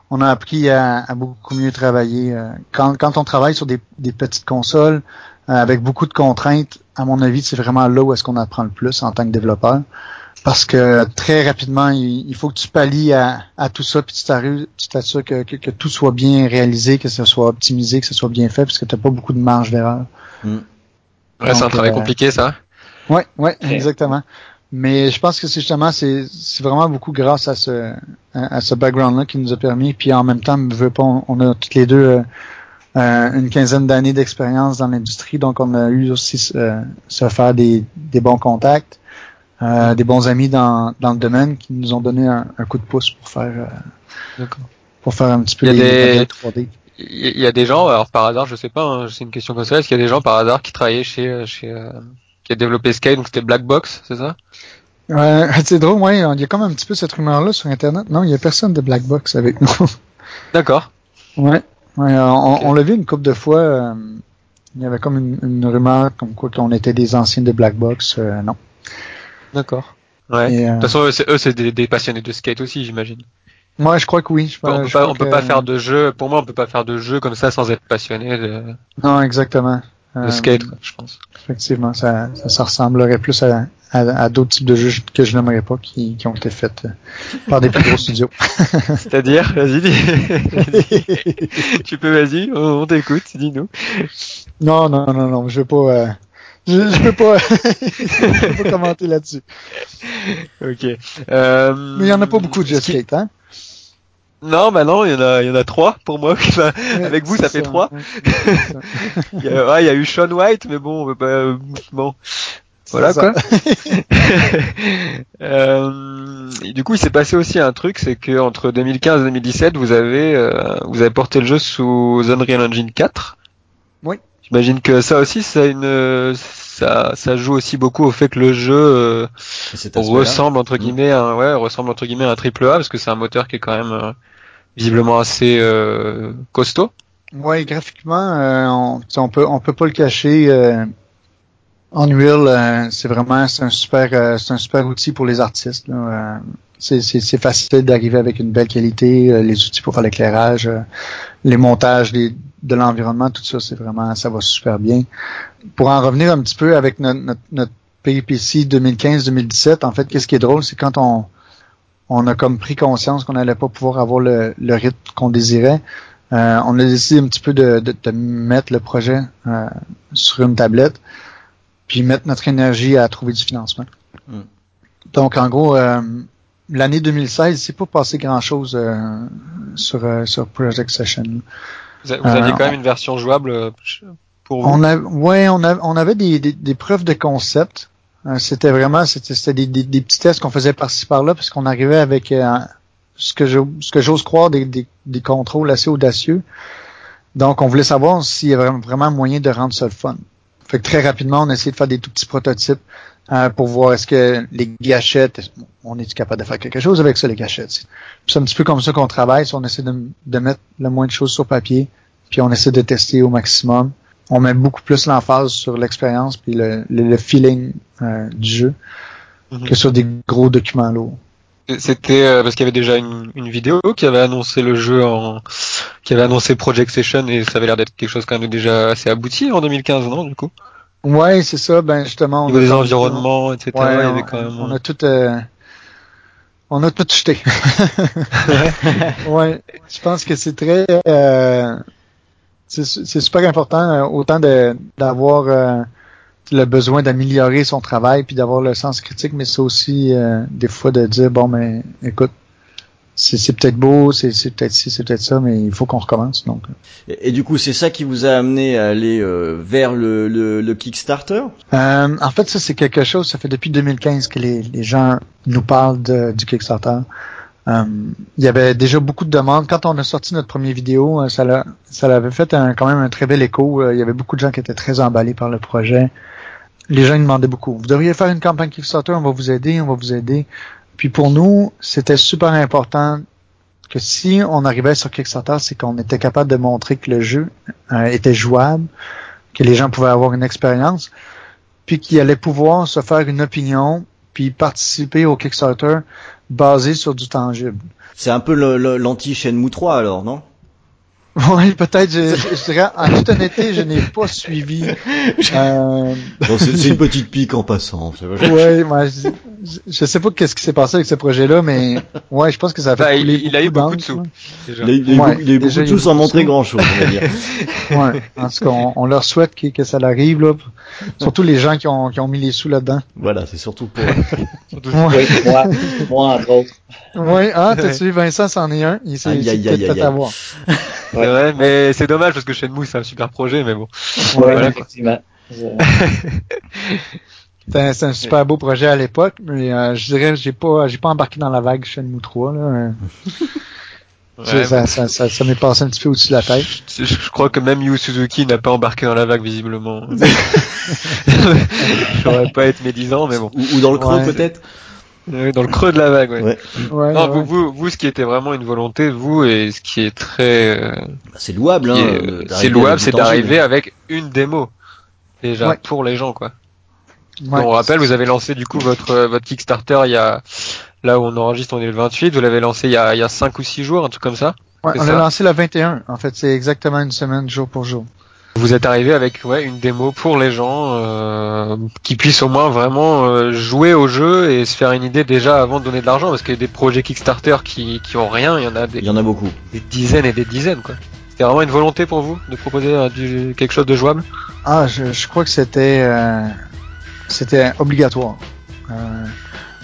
E: on a appris à, à beaucoup mieux travailler. euh. Quand, quand on travaille sur des, des petites consoles euh, avec beaucoup de contraintes, à mon avis, c'est vraiment là où est-ce qu'on apprend le plus en tant que développeur. Parce que très rapidement, il, il faut que tu pallies à, à tout ça, puis tu t'assures que, que, que tout soit bien réalisé, que ce soit optimisé, que ce soit bien fait, parce que tu n'as pas beaucoup de marge d'erreur.
D: Ouais, c'est un travail
E: euh,
D: compliqué, ça.
E: Ouais, ouais, exactement. Mais je pense que c'est justement c'est vraiment beaucoup grâce à ce à, à ce background là qui nous a permis puis en même temps me veut pas on, on a toutes les deux euh, euh, une quinzaine d'années d'expérience dans l'industrie donc on a eu aussi euh, se faire des des bons contacts euh, des bons amis dans dans le domaine qui nous ont donné un, un coup de pouce pour faire euh, pour faire un petit peu
D: Il y a
E: les
D: des-
E: modèles 3D.
D: Il y a des gens, alors par hasard, je sais pas, hein, c'est une question comme ça, est-ce qu'il y a des gens par hasard qui travaillaient chez, chez euh, qui a développé Skate, donc c'était Black Box, c'est ça? (laughs)
E: C'est drôle, ouais, il y a comme un petit peu cette rumeur là sur internet. Non, il y a personne de Black Box avec nous.
D: D'accord.
E: Ouais, ouais euh, on, on l'a vu une couple de fois. euh, il y avait comme une, une rumeur comme quoi qu'on était des anciens de Black Box. euh, non.
D: D'accord. Ouais.
E: Et, euh,
D: De toute façon, c'est- eux, c'est des, des passionnés de skate aussi, j'imagine.
E: moi, je crois que oui. Je,
D: on peut
E: je
D: pas, on peut
E: que-
D: pas faire de jeu. Pour moi, on peut pas faire de jeu comme ça sans être passionné de,
E: Non, exactement.
D: De
E: Euh,
D: skate, quoi, je pense.
E: Effectivement, ça, ça, ça ressemblerait plus à, à, à d'autres types de jeux que je n'aimerais pas qui, qui ont été faits euh, par des plus gros studios. (laughs)
D: C'est-à-dire, vas-y, dis. (laughs) tu peux, vas-y, on, on t'écoute, dis-nous.
E: Non, non, non, non, je veux pas. euh, je, je peux pas. (laughs) je peux pas commenter là-dessus.
D: Ok. Euh,
E: Mais il y en a pas beaucoup de
D: qui-
E: skate, hein?
D: Non, bah non, il y en a, il y en a trois pour moi. (laughs) Bah,
E: Ouais,
D: Avec vous, ça fait trois.
E: Ouais, ça. (laughs)
D: Il y a, ouais, il y a eu Sean White, mais bon, on peut pas, euh, bon. Voilà quoi. (laughs) Euh, et du coup, il s'est passé aussi un truc, c'est que entre 2015 et 2017, vous avez, euh, vous avez porté le jeu sous Unreal Engine 4.
E: Oui.
D: J'imagine que ça aussi, ça a une, ça, ça joue aussi beaucoup au fait que le jeu euh, ressemble entre
C: Mm.
D: guillemets, à, un- ouais, ressemble entre guillemets à un triple A parce que c'est un moteur qui est quand même euh, visiblement assez euh, costaud.
E: Ouais, graphiquement, euh, on, on peut on peut pas le cacher. euh, Unreal, euh, c'est vraiment c'est un super euh, c'est un super outil pour les artistes. euh, c'est facile d'arriver avec une belle qualité, les outils pour faire l'éclairage, les montages des- de l'environnement, tout ça, c'est vraiment ça va super bien. Pour en revenir un petit peu avec notre notre, notre péripétie 2015-2017, en fait, qu'est-ce qui est drôle, c'est quand on on a comme pris conscience qu'on n'allait pas pouvoir avoir le, le rythme qu'on désirait. Euh, on a décidé un petit peu de, de, de mettre le projet euh, sur une tablette, puis mettre notre énergie à trouver du financement.
C: Mm.
E: Donc, en gros, euh, l'année 2016, c'est pas passé grand-chose euh, sur, euh, sur Project Session.
D: Vous, aviez quand même une version jouable pour vous?
E: On a, ouais, on, a, on avait des, des, des preuves de concept. Euh, c'était vraiment, c'était, des, petits tests qu'on faisait par-ci par-là, parce qu'on arrivait avec euh, ce que j'ose croire des, contrôles assez audacieux. Donc, on voulait savoir s'il y avait vraiment moyen de rendre ça le fun. Fait que très rapidement, on a essayé de faire des tout petits prototypes euh, pour voir est-ce que les gâchettes, on est capable de faire quelque chose avec ça, les gâchettes? C'est un petit peu comme ça qu'on travaille, si on essaie de mettre le moins de choses sur papier, puis on essaie de tester au maximum. On met beaucoup plus l'emphase sur l'expérience puis le, le, le feeling euh, du jeu
D: Mhm.
E: que sur des gros documents lourds.
D: C'était euh, parce qu'il y avait déjà une, une vidéo qui avait annoncé le jeu en, qui avait annoncé Project Session et ça avait l'air d'être quelque chose quand même déjà assez abouti en 2015, non du coup?
E: Ouais, c'est ça. Ben justement, on
D: niveau
E: a
D: des environnements, etc.
E: Ouais,
D: il y
E: on,
D: avait quand même.
E: on a tout. euh, On a tout jeté. (laughs) ouais, je pense que c'est très, euh, c'est super important, euh, autant d'avoir euh, le besoin d'améliorer son travail puis d'avoir le sens critique, mais c'est aussi euh, des fois de dire bon, mais écoute, c'est peut-être beau, c'est c'est peut-être ci, c'est peut-être ça, mais il faut qu'on recommence. Donc,
C: Et, et du coup, c'est ça qui vous a amené à aller euh, vers le, le, le Kickstarter?
E: Euh, en fait, ça c'est quelque chose. Ça fait depuis 2015 que les, les gens nous parlent de- du Kickstarter. Euh, il y avait déjà beaucoup de demandes. Quand on a sorti notre première vidéo, euh, ça l'a, ça l'avait fait quand même un très bel écho. Euh, Il y avait beaucoup de gens qui étaient très emballés par le projet. Les gens demandaient beaucoup. Vous devriez faire une campagne Kickstarter, on va vous aider, on va vous aider. Puis pour nous, c'était super important que si on arrivait sur Kickstarter, c'est qu'on était capable de montrer que le jeu était jouable, que les gens pouvaient avoir une expérience puis qui allait pouvoir se faire une opinion, puis participer au Kickstarter basé sur du tangible.
C: C'est un peu l'anti-Shenmue 3 alors, non?
E: Oui, peut-être, je, dirais, en toute honnêteté, je n'ai pas suivi. Euh, (laughs)
C: Bon, c'est une petite pique en passant. (laughs)
E: ouais, moi, je, je- sais pas qu'est-ce qui s'est passé avec ce projet-là, mais (laughs) ouais, je pense que ça a fait
D: Bah, il-
E: couler
D: il a eu beaucoup de sous.
C: Il a, eu- il a eu
E: Ouais,
C: beaucoup, il a eu
E: déjà,
C: beaucoup de sous sans
E: beaucoup
C: montrer
E: sous.
C: grand chose, on va dire. (laughs)
E: Ouais, en tout cas, on, on leur souhaite que, que ça l'arrive, là. Surtout les gens qui ont, qui ont mis les sous là-dedans.
C: Voilà, c'est surtout pour. (laughs)
D: Surtout-
E: Ouais,
F: moi, moi entre autres.
E: ouais, ah, t'as tu Vincent, c'en est un. Il s'est peut-être fait avoir.
D: C'est vrai, mais c'est dommage parce que Shenmue c'est un super projet, mais bon.
F: Ouais,
D: Voilà,
F: effectivement.
E: C'était un, super beau projet à l'époque, mais euh, je dirais j'ai pas j'ai pas embarqué dans la vague Shenmue 3 là. (laughs) euh,
D: Ouais,
E: ça, ça, ça, ça m'est passé un petit peu au-dessus de la tête.
D: Je, je crois que même Yu Suzuki n'a pas embarqué dans la vague visiblement. (laughs) J'aurais pas être médisant, mais bon.
C: Ou, ou dans le creux
E: Ouais.
C: peut-être
D: Euh, Dans le creux de la vague, ouais.
C: Ouais.
E: Ouais,
D: Non,
E: ouais.
D: vous, vous, vous, ce qui était vraiment une volonté, vous, et ce qui est très, euh,
C: Bah, C'est louable, hein. euh,
D: c'est louable, c'est d'arriver avec une démo. Déjà,
E: Ouais.
D: pour les gens, quoi.
E: Ouais.
D: on rappelle, vous avez lancé, du coup, votre, euh, votre Kickstarter il y a, là où on enregistre, on est le 28, vous l'avez lancé il y a, il y a 5 ou 6 jours, un truc comme ça.
E: Ouais, on l'a lancé le 21. En fait, c'est exactement une semaine jour pour jour.
D: Vous êtes arrivé avec ouais, une démo pour les gens euh, qui puissent au moins vraiment euh, jouer au jeu et se faire une idée déjà avant de donner de l'argent parce qu'il y a des projets Kickstarter qui, qui ont rien, il y en a
C: Il
D: des,
C: y en a beaucoup.
D: des dizaines et des dizaines quoi. C'était vraiment une volonté pour vous de proposer euh, du, quelque chose de jouable?
E: Ah, je, je crois que c'était euh, c'était obligatoire. Euh,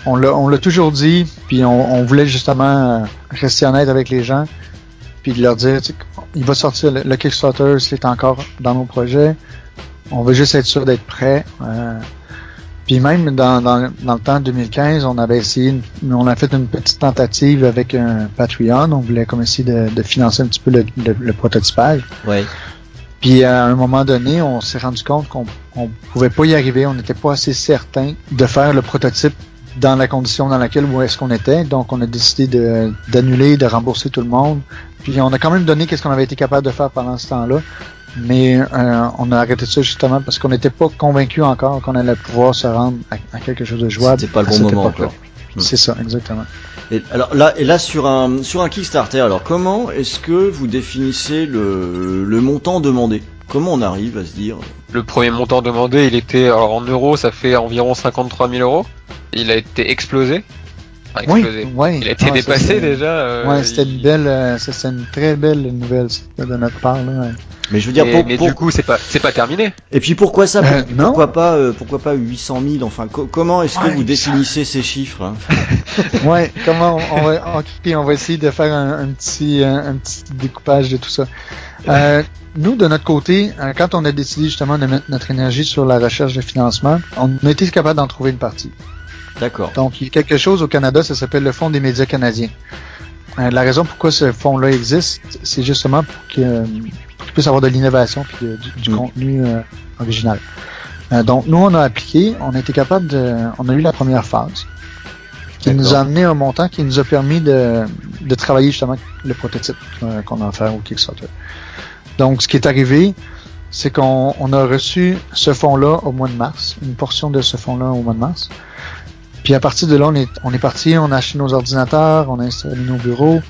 E: on l'a toujours dit, puis on, voulait justement euh, rester honnête avec les gens, puis de leur dire, il va sortir le, le Kickstarter, c'est encore dans nos projets. On veut juste être sûr d'être prêt. Euh, puis même dans, le temps 2015, on avait essayé, a fait une petite tentative avec un Patreon. On voulait comme essayer de, financer un petit peu le, le, prototypage. Puis à un moment donné, on s'est rendu compte qu'on on pouvait pas y arriver, on n'était pas assez certain de faire le prototype dans la condition dans laquelle où est-ce qu'on était. Donc on a décidé de- d'annuler, de, rembourser tout le monde. Puis on a quand même donné qu'est-ce qu'on avait été capable de faire pendant ce temps-là. Mais euh, on a arrêté ça justement parce qu'on n'était pas convaincu encore qu'on allait pouvoir se rendre à, à quelque chose de jouable.
C: C'était pas le
E: à
C: bon moment encore. Hmm.
E: C'est ça, exactement.
C: Et, alors là, et là sur un sur un Kickstarter, alors comment est-ce que vous définissez le, le montant demandé? Comment on arrive à se dire?
D: Le premier montant demandé, il était alors en euros, ça fait environ 53 000 euros. Il a été explosé. Enfin,
E: Oui.
D: Il a été
E: Ah,
D: dépassé déjà. euh,
E: Ouais, c'était
D: il-
E: une belle, euh, c'est une très belle nouvelle de notre part. Là.
C: Mais je veux dire,
D: Mais,
C: pour,
D: mais
C: pour-
D: du coup, c'est pas, c'est pas terminé.
C: et puis pourquoi ça
E: Euh, non.
C: Pourquoi pas euh, Pourquoi pas 800 000 Enfin, co- comment est-ce que
E: Ouais,
C: vous définissez ces chiffres hein? (laughs)
E: Ouais, comment on, on va, ok, on va essayer de faire un, un petit, un, un petit découpage de tout ça. Euh, nous, de notre côté, quand on a décidé justement de mettre notre énergie sur la recherche de financement, on a été capable d'en trouver une partie.
C: D'accord.
E: Donc, il y a quelque chose au Canada, ça s'appelle le Fonds des médias canadiens. Euh, la raison pourquoi ce fonds-là existe, c'est justement pour que, euh, qu'il puisse avoir de l'innovation puis de- du, du
C: Mm.
E: contenu euh, original. Donc, nous, on a appliqué, on a été capable de, on a eu la première phase, qui nous a amené un montant qui nous a permis de, de travailler justement le prototype qu'on a offert au Kickstarter. Donc, ce qui est arrivé, c'est qu'on on a reçu ce fonds-là au mois de mars, une portion de ce fonds-là au mois de mars. Puis à partir de là, on est, on est parti, on a acheté nos ordinateurs, on a installé nos bureaux,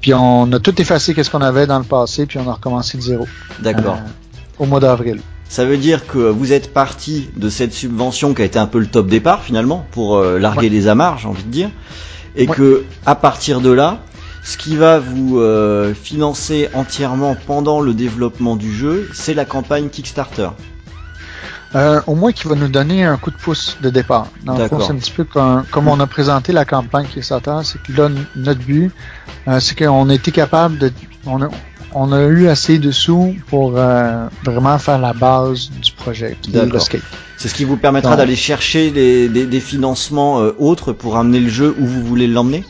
E: puis on a tout effacé qu'est-ce qu'on avait dans le passé, puis on a recommencé de zéro
C: D'accord.
E: euh, au mois d'avril.
C: Ça veut dire que vous êtes parti de cette subvention qui a été un peu le top départ finalement pour euh, larguer les amarres, j'ai envie de dire. et
E: Ouais.
C: que à partir de là, ce qui va vous euh, financer entièrement pendant le développement du jeu, c'est la campagne Kickstarter.
E: Euh, au moins qui va nous donner un coup de pouce de départ. Dans le fond,
C: D'accord.
E: c'est un petit peu comme, comme on a présenté la campagne Kickstarter, c'est que là, notre but, euh, c'est qu'on a été capable de... On a, on a eu assez de sous pour euh, vraiment faire la base du projet, qui est le
C: D'accord.
E: skate.
C: C'est ce qui vous permettra d'aller chercher des, des- des financements euh, autres pour amener le jeu où vous voulez l'emmener?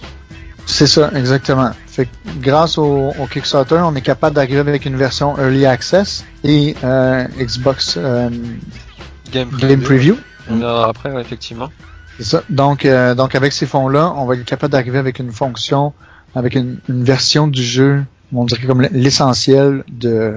E: C'est ça, exactement. Fait que grâce au, au Kickstarter, on est capable d'arriver avec une version Early Access et euh, Xbox euh,
D: Game,
E: Game Preview.
D: On verra après, ouais, effectivement.
E: C'est ça. Donc, euh, donc avec ces fonds-là, on va être capable d'arriver avec une fonction, avec une, une version du jeu, on dirait comme l'essentiel de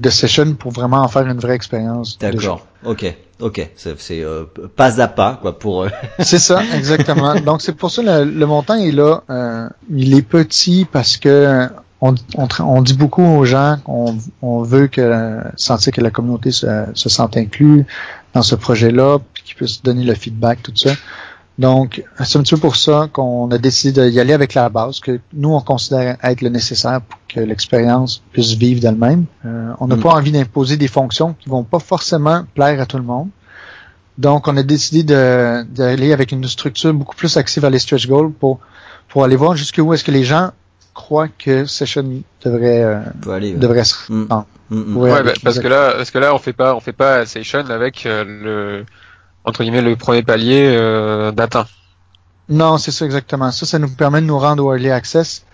E: de session pour vraiment en faire une vraie expérience.
C: D'accord. Ok. Ok. C'est euh, pas à pas quoi pour. euh, (laughs)
E: C'est ça, exactement. Donc c'est pour ça le, le montant est là. Euh, il est petit parce que on, on, tra- on dit beaucoup aux gens qu'on on veut que sentir que la communauté se, se sente inclus dans ce projet-là, qu'ils puissent donner le feedback, tout ça. Donc, c'est un petit peu pour ça qu'on a décidé d'y aller avec la base, que nous, on considère être le nécessaire pour que l'expérience puisse vivre d'elle-même. Euh, on n'a
C: Mm.
E: pas envie d'imposer des fonctions qui vont pas forcément plaire à tout le monde. Donc, on a décidé de- d'aller avec une structure beaucoup plus axée vers les stretch goals pour, pour aller voir jusqu'où est-ce que les gens croient que Session devrait, euh,
C: peut aller. ouais.
E: devrait se
C: Mm.
E: rendre.
C: Mm, mm.
E: Ouais,
D: Ouais,
E: avec
D: bah, parce que là, parce que là, on fait pas, on fait pas Session avec euh, le entre guillemets le premier palier euh, d'atteint.
E: Non, c'est ça exactement. Ça, ça nous permet de nous rendre au Early Access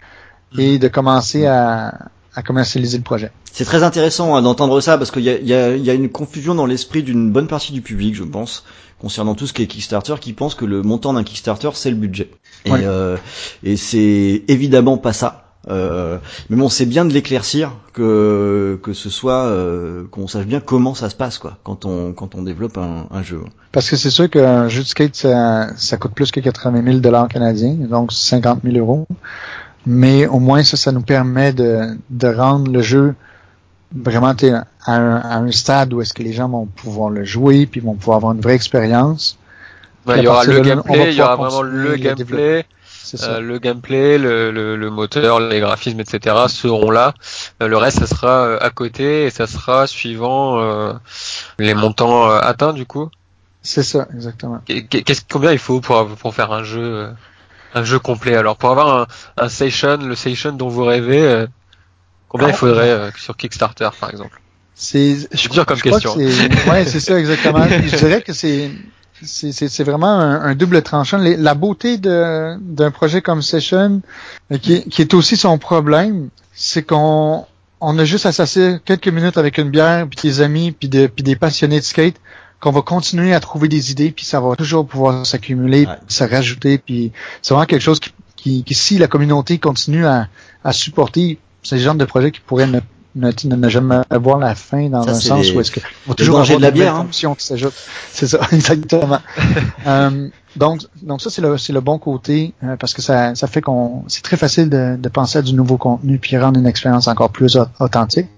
E: et de commencer à, à commercialiser le projet.
C: C'est très intéressant hein, d'entendre ça parce qu'il y a, il y, a, il y a une confusion dans l'esprit d'une bonne partie du public, je pense, concernant tout ce qui est Kickstarter, qui pense que le montant d'un Kickstarter c'est le budget. Et,
E: Ouais.
C: euh, et c'est évidemment pas ça. Euh, mais bon, c'est bien de l'éclaircir que que ce soit euh, qu'on sache bien comment ça se passe quoi quand on quand on développe un, un jeu.
E: Parce que c'est sûr qu'un jeu de skate, ça, ça coûte plus que 80 000 dollars canadiens, donc 50 000 euros. Mais au moins, ça, ça nous permet de, de rendre le jeu vraiment à un, à un stade où est-ce que les gens vont pouvoir le jouer, puis vont pouvoir avoir une vraie expérience.
D: Ouais, il y aura le gameplay, il y aura vraiment le gameplay,
E: ça.
D: euh, le gameplay, le, le, le moteur, les graphismes, etc. seront là. Euh, le reste, ça sera euh, à côté et ça sera suivant les montants atteints du coup.
E: C'est ça, exactement.
D: Qu'est-ce combien il faut pour pour faire un jeu un jeu complet? Alors pour avoir un, un session, le session dont vous rêvez, combien il faudrait euh, sur Kickstarter par exemple?
E: C'est je,
D: comme
E: je crois
D: question.
E: que ouais, c'est ça exactement. (laughs) je dirais que c'est c'est vraiment un, un double tranchant. Les- la beauté d'un projet comme Session, euh, qui, est- qui est aussi son problème, c'est qu'on on a juste à s'asseoir quelques minutes avec une bière, puis des amis, puis de puis des passionnés de skate, qu'on va continuer à trouver des idées, puis ça va toujours pouvoir s'accumuler,
C: Ouais.
E: puis se rajouter, puis c'est vraiment quelque chose qui, qui, qui, si la communauté continue à, à supporter, c'est le genre de projet qui pourrait ne, ne, jamais avoir la fin dans
C: Ça,
E: un sens
C: les-
E: où est-ce que va toujours avoir
C: de la bière, hein.
E: qui s'ajoutent. (laughs) C'est ça, (laughs) exactement. (laughs) Euh, donc, donc ça c'est le c'est le bon côté euh, parce que ça ça fait qu'on c'est très facile de, de penser à du nouveau contenu puis rendre une expérience encore plus au- authentique.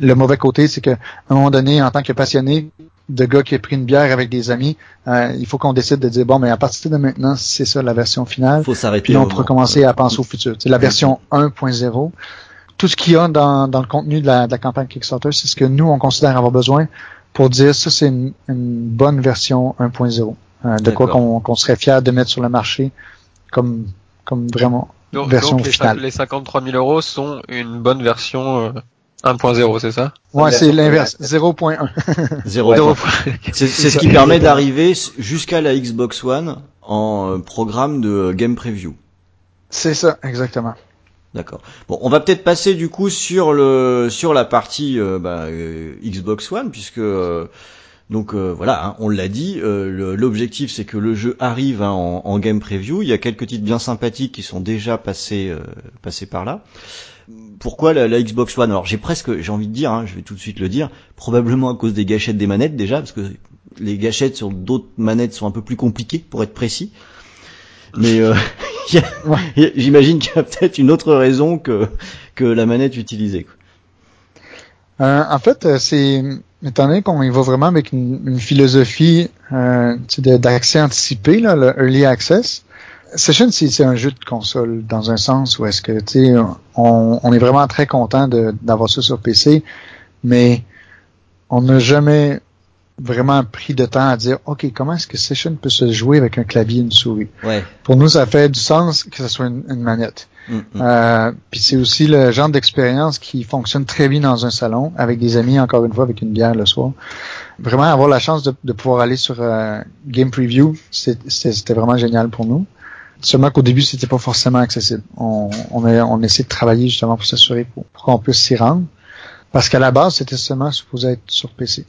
E: Le mauvais côté c'est que à un moment donné en tant que passionné de gars qui a pris une bière avec des amis, euh, il faut qu'on décide de dire bon mais à partir de maintenant c'est ça la version finale.
C: Faut s'arrêter.
E: Puis on
C: moment.
E: commencer à penser au futur. C'est la version 1.0. Tout ce qu'il y a dans, dans le contenu de la, de la campagne Kickstarter, c'est ce que nous, on considère avoir besoin pour dire ça, c'est une, une bonne version 1.0. Euh, de quoi qu'on qu'on serait fier de mettre sur le marché comme, comme vraiment
D: Donc,
E: version
D: donc les,
E: finale.
D: les 53 000 euros sont une bonne version euh, 1.0, c'est ça?
E: Ouais, c'est l'inverse.
F: finale.
E: 0.1.
C: Zéro.
F: Ouais.
C: point. (laughs) C'est c'est ce qui permet d'arriver jusqu'à la Xbox One en euh, programme de euh, game preview.
E: c'est ça, exactement.
C: D'accord. Bon, on va peut-être passer du coup sur le sur la partie euh, bah, euh, Xbox One puisque euh, donc voilà, hein, on l'a dit, l'objectif c'est que le jeu arrive hein, en, game preview. Il y a quelques titres bien sympathiques qui sont déjà passés passés par là. Pourquoi la, la Xbox One? Alors j'ai presque, j'ai envie de dire, hein, je vais tout de suite le dire, probablement à cause des gâchettes des manettes déjà, parce que les gâchettes sur d'autres manettes sont un peu plus compliquées pour être précis. Mais euh, (laughs)
E: Ouais.
C: j'imagine qu'il y a peut-être une autre raison que que la manette utilisée. quoi.
E: Euh, en fait, euh, c'est étant donné qu'on y va vraiment avec une, une philosophie euh, d'accès anticipé, là, le early access. Session, c'est un jeu de console dans un sens où est-ce que, tu sais, on, on, est vraiment très content d'avoir ça sur PC, mais on n'a jamais vraiment pris de temps à dire, OK, comment est-ce que Session peut se jouer avec un clavier et une souris?
C: Ouais.
E: Pour nous, ça fait du sens que ce soit une, manette.
C: Mm, mm.
E: Euh, puis c'est aussi le genre d'expérience qui fonctionne très bien dans un salon, avec des amis, encore une fois, avec une bière le soir. Vraiment, avoir la chance de, de pouvoir aller sur euh, Game Preview, c'était vraiment génial pour nous. Seulement qu'au début, c'était pas forcément accessible. On, on, a, on essaie de travailler justement pour s'assurer pour, pour qu'on puisse s'y rendre. Parce qu'à la base, c'était seulement supposé être sur PC.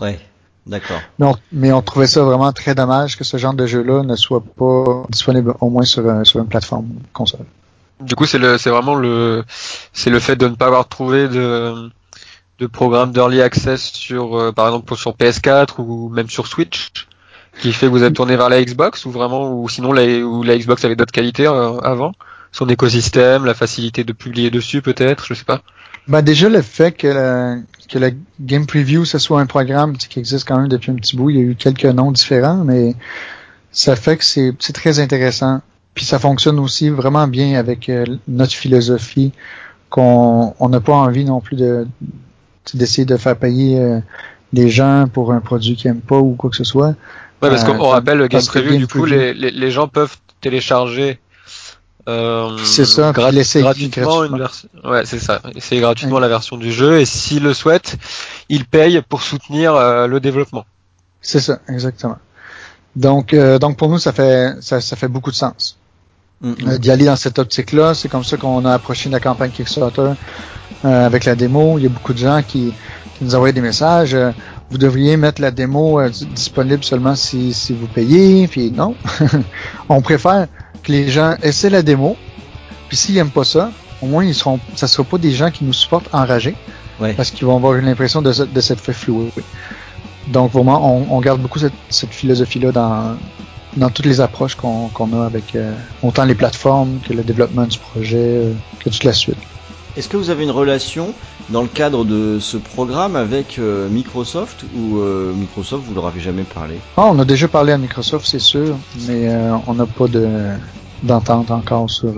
C: Ouais. D'accord.
E: Mais on, mais on trouvait ça vraiment très dommage que ce genre de jeu-là ne soit pas disponible au moins sur, sur une plateforme console.
D: Du coup, c'est le, c'est vraiment le, c'est le fait de ne pas avoir trouvé de, de programme d'early access sur, euh, par exemple, sur PS4 ou même sur Switch, qui fait que vous êtes tourné vers la Xbox ou vraiment, ou sinon la, ou la Xbox avait d'autres qualités euh, avant, son écosystème, la facilité de publier dessus peut-être, je sais pas.
E: Bah déjà le fait que la, que la Game Preview ce soit un programme qui existe quand même depuis un petit bout, il y a eu quelques noms différents, mais ça fait que c'est très intéressant. Puis ça fonctionne aussi vraiment bien avec euh, notre philosophie qu'on n'a pas envie non plus de d'essayer de faire payer euh, les gens pour un produit qu'ils n'aiment pas ou quoi que ce soit.
D: Ouais, parce qu'on euh, rappelle le Game Preview, du coup, les, les, les, gens peuvent télécharger euh,
E: c'est ça,
D: gratuitement, une version. Ouais, c'est ça. C'est gratuitement la version du jeu et s'ils le souhaitent, ils payent pour soutenir euh, le développement.
E: C'est ça, exactement. Donc, euh, donc pour nous, ça fait ça, ça fait beaucoup de sens. Mm-hmm. D'y aller dans cette optique-là, c'est comme ça qu'on a approché la campagne Kickstarter avec la démo. Il y a beaucoup de gens qui, qui nous envoyaient des messages. vous devriez mettre la démo disponible seulement si, si vous payez. Puis non, (laughs) on préfère que les gens essaient la démo. Puis s'ils aiment pas ça, au moins ils seront, ça sera pas des gens qui nous supportent enragés, parce qu'ils vont avoir l'impression de, de s'être fait flouer. Donc vraiment, on, on garde beaucoup cette, cette philosophie-là dans, dans toutes les approches qu'on a avec euh, autant les plateformes que le développement du projet, euh, que toute la suite.
C: Est-ce que vous avez une relation dans le cadre de ce programme avec euh, Microsoft ou euh, Microsoft vous leur avez jamais parlé?
E: Ah, On a déjà parlé à Microsoft, c'est sûr, mais euh, on n'a pas de d'entente encore sur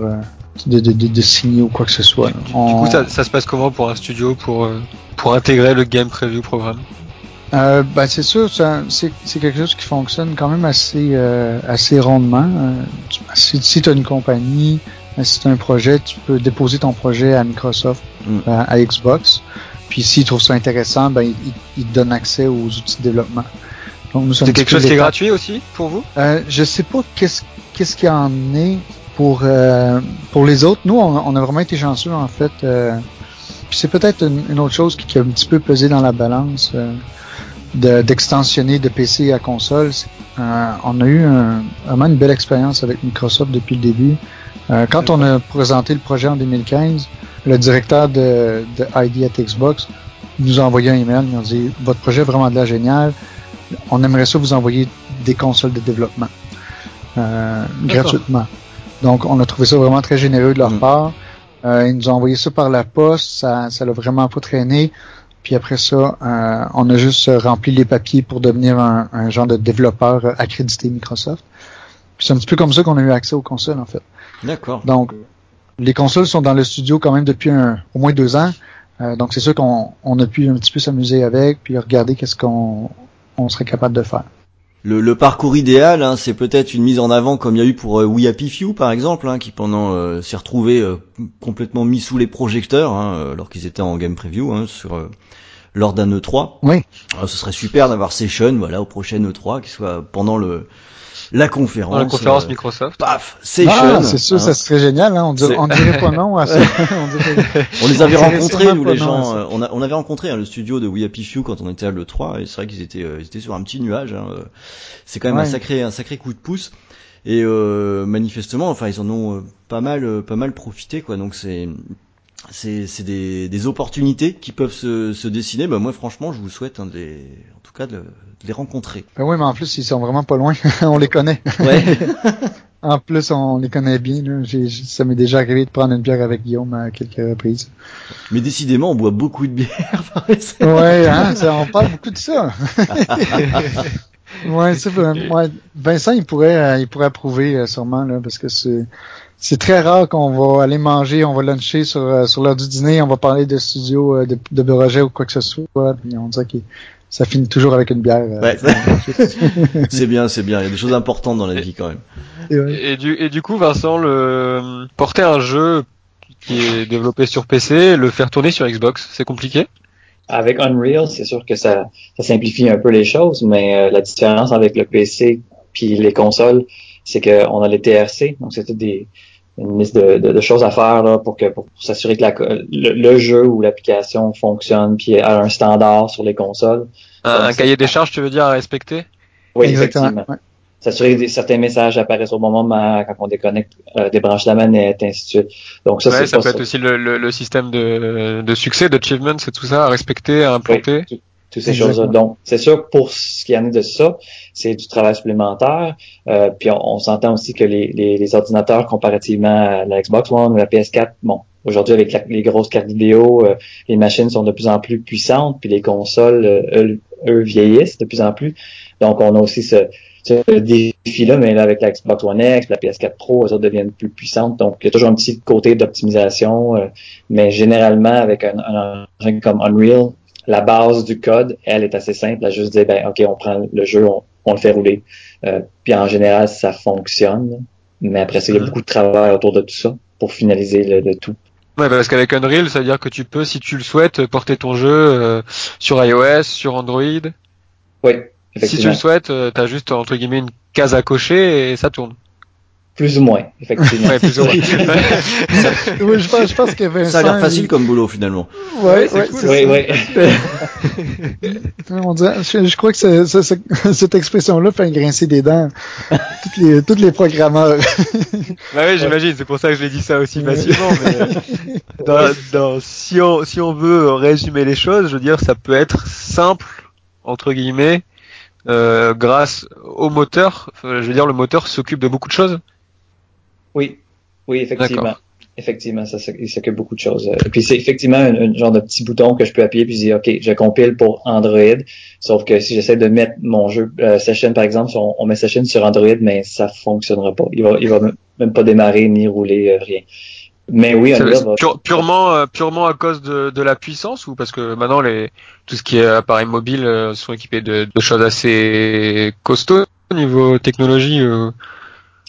E: de, de, de, de, signer ou quoi que ce soit.
D: Du, coup, ça, ça, se passe comment pour un studio pour pour intégrer le Game Preview programme?
E: Euh, ben c'est sûr, c'est quelque chose qui fonctionne quand même assez assez rondement. si si tu as une compagnie si tu as un projet, tu peux déposer ton projet à Microsoft, mm. euh, à, Xbox. Puis s'ils trouvent ça intéressant, ben ils, te donnent accès aux outils de développement.
D: c'est quelque chose qui est gratuit aussi pour vous?
E: Euh, Je sais pas qu'est-ce qu'est-ce qu'il y en est pour euh, pour les autres. Nous, on, a vraiment été chanceux en fait. Euh, puis c'est peut-être une, autre chose qui, a un petit peu pesé dans la balance d'extensionner de, PC à console. on a eu un, vraiment une belle expérience avec Microsoft depuis le début. Euh, quand on a présenté le projet en 2015, le directeur de, de ID at Xbox nous a envoyé un email, il nous a dit votre projet est vraiment de la génial, on aimerait ça vous envoyer des consoles de développement euh, gratuitement. Donc on a trouvé ça vraiment très généreux de leur mm. part. Euh, ils nous ont envoyé ça par la poste, ça ça l'a vraiment pas traîné. Puis après ça, euh, on a juste rempli les papiers pour devenir un, un genre de développeur accrédité Microsoft. Puis c'est un petit peu comme ça qu'on a eu accès aux consoles en fait.
C: D'accord.
E: Donc, les consoles sont dans le studio quand même depuis un, au moins deux ans. Euh, donc, c'est sûr qu'on on a pu un petit peu s'amuser avec, puis regarder qu'est-ce qu'on on serait capable de faire.
C: Le, le parcours idéal, hein, c'est peut-être une mise en avant comme il y a eu pour euh, We Happy Few par exemple, hein, qui pendant euh, s'est retrouvé euh, complètement mis sous les projecteurs, hein, alors qu'ils étaient en game preview hein, sur lors d'un E3.
E: Oui.
C: Alors, ce serait super d'avoir Session, voilà, au prochain E3, qui soit pendant le la conférence.
D: la conférence euh, Microsoft.
C: Paf, Session.
E: Ah, c'est sûr, ça serait génial. Hein. On, dirait, on dirait (laughs) pas non. À
C: on, les avait rencontrés, nous les gens. Euh, on, a, on avait rencontré hein, le studio de We Happy Few quand on était à le 3 et c'est vrai qu'ils étaient, euh, ils étaient sur un petit nuage. Hein. C'est quand même un sacré, un sacré coup de pouce. Et euh, manifestement, enfin, ils en ont pas mal, pas mal profité, quoi. Donc c'est c'est des, des, opportunités qui peuvent se, se dessiner. Bah, moi, franchement, je vous souhaite hein, des, en tout cas de, les rencontrer.
E: Ben oui, mais en plus, ils sont vraiment pas loin. (laughs) on les connaît.
C: Ouais. (laughs)
E: en plus, on les connaît bien. Là. ça m'est déjà arrivé de prendre une bière avec Guillaume à quelques reprises.
C: Mais décidément, on boit beaucoup de bière.
E: ouais, hein, (laughs) ça, on parle beaucoup de ça. ouais, ouais, Vincent, il pourrait, euh, il pourrait approuver euh, sûrement là, parce que c'est c'est très rare qu'on va aller manger, on va luncher sur euh, sur l'heure du dîner, on va parler de studio de, de Bureau ou quoi que ce soit, puis on dirait que ça finit toujours avec une bière.
C: Ouais. (laughs) c'est bien, c'est bien. Il y a des choses importantes dans la vie quand même.
D: Et, et, du et du coup, Vincent, le porter un jeu qui est développé sur PC, le faire tourner sur Xbox, c'est compliqué?
F: Avec Unreal, c'est sûr que ça, ça simplifie un peu les choses, mais euh, la différence avec le PC puis les consoles, c'est qu'on a les TRC, donc c'est des une liste de, de, choses à faire là, pour que pour, s'assurer que la, le, jeu ou l'application fonctionne puis a un standard sur les consoles.
D: Un, cahier des charges, tu veux dire, à respecter?
F: Oui, effectivement s'assurer que certains messages apparaissent au bon moment quand on déconnecte, euh, débranche la manette, ainsi de suite.
D: Donc ça, c'est ça peut être aussi le, le, le, système de, de succès, d'achievement, c'est tout ça à respecter, à implanter?
F: Oui, toutes ces choses-là. Donc, c'est sûr, pour ce qui en est de ça, c'est du travail supplémentaire. Euh, puis on, s'entend aussi que les, les, les, ordinateurs, comparativement à la Xbox One ou la PS4, bon, aujourd'hui avec les grosses cartes vidéo, euh, les machines sont de plus en plus puissantes, puis les consoles, euh, eux, eux, vieillissent de plus en plus. Donc, on a aussi ce, ce défi-là, mais là, avec la Xbox One X, la PS4 Pro, ça deviennent plus puissantes. Donc, il y a toujours un petit côté d'optimisation, euh, mais généralement, avec un, un engin comme Unreal, la base du code, elle est assez simple. à juste dire, ben, OK, on prend le jeu, on, le fait rouler. Euh, puis en général, ça fonctionne. Mais après ça, il y a mm-hmm. beaucoup de travail autour de tout ça pour finaliser le, tout.
D: Ouais, parce qu'avec Unreal, ça veut dire que tu peux, si tu le souhaites, porter ton jeu euh, sur iOS, sur Android.
F: Oui.
D: Si tu le souhaites, euh, tu as juste entre guillemets une case à cocher et ça tourne.
F: Plus ou moins, effectivement.
D: ouais, plus ou moins. (laughs)
E: oui, je, pense, je pense que Vincent,
C: Ça a l'air facile comme boulot finalement.
E: Ouais, ouais,
F: cool, oui.
E: On dirait, je, je, crois que cette expression-là fait grincer des dents toutes les, toutes les programmeurs.
D: bah oui, j'imagine, c'est pour ça que je l'ai dit ça aussi facilement. Mais dans, dans, si, on, si on veut résumer les choses, je veux dire, ça peut être simple, entre guillemets, euh, grâce au moteur. Je veux dire, le moteur s'occupe de beaucoup de choses.
F: Oui, oui, effectivement. Effectivement, ça, il s'occupe beaucoup de choses. Et puis c'est effectivement un, genre de petit bouton que je peux appuyer puis dire OK, je compile pour Android. Sauf que si j'essaie de mettre mon jeu euh, Session par exemple, on, on, met Session sur Android, mais ça fonctionnera pas. Il va, il va même pas démarrer ni rouler euh, rien. Mais oui,
D: purement euh, purement à cause de, de, la puissance ou parce que maintenant les tout ce qui est appareil mobile euh, sont équipés de, de, choses assez costauds au niveau technologie.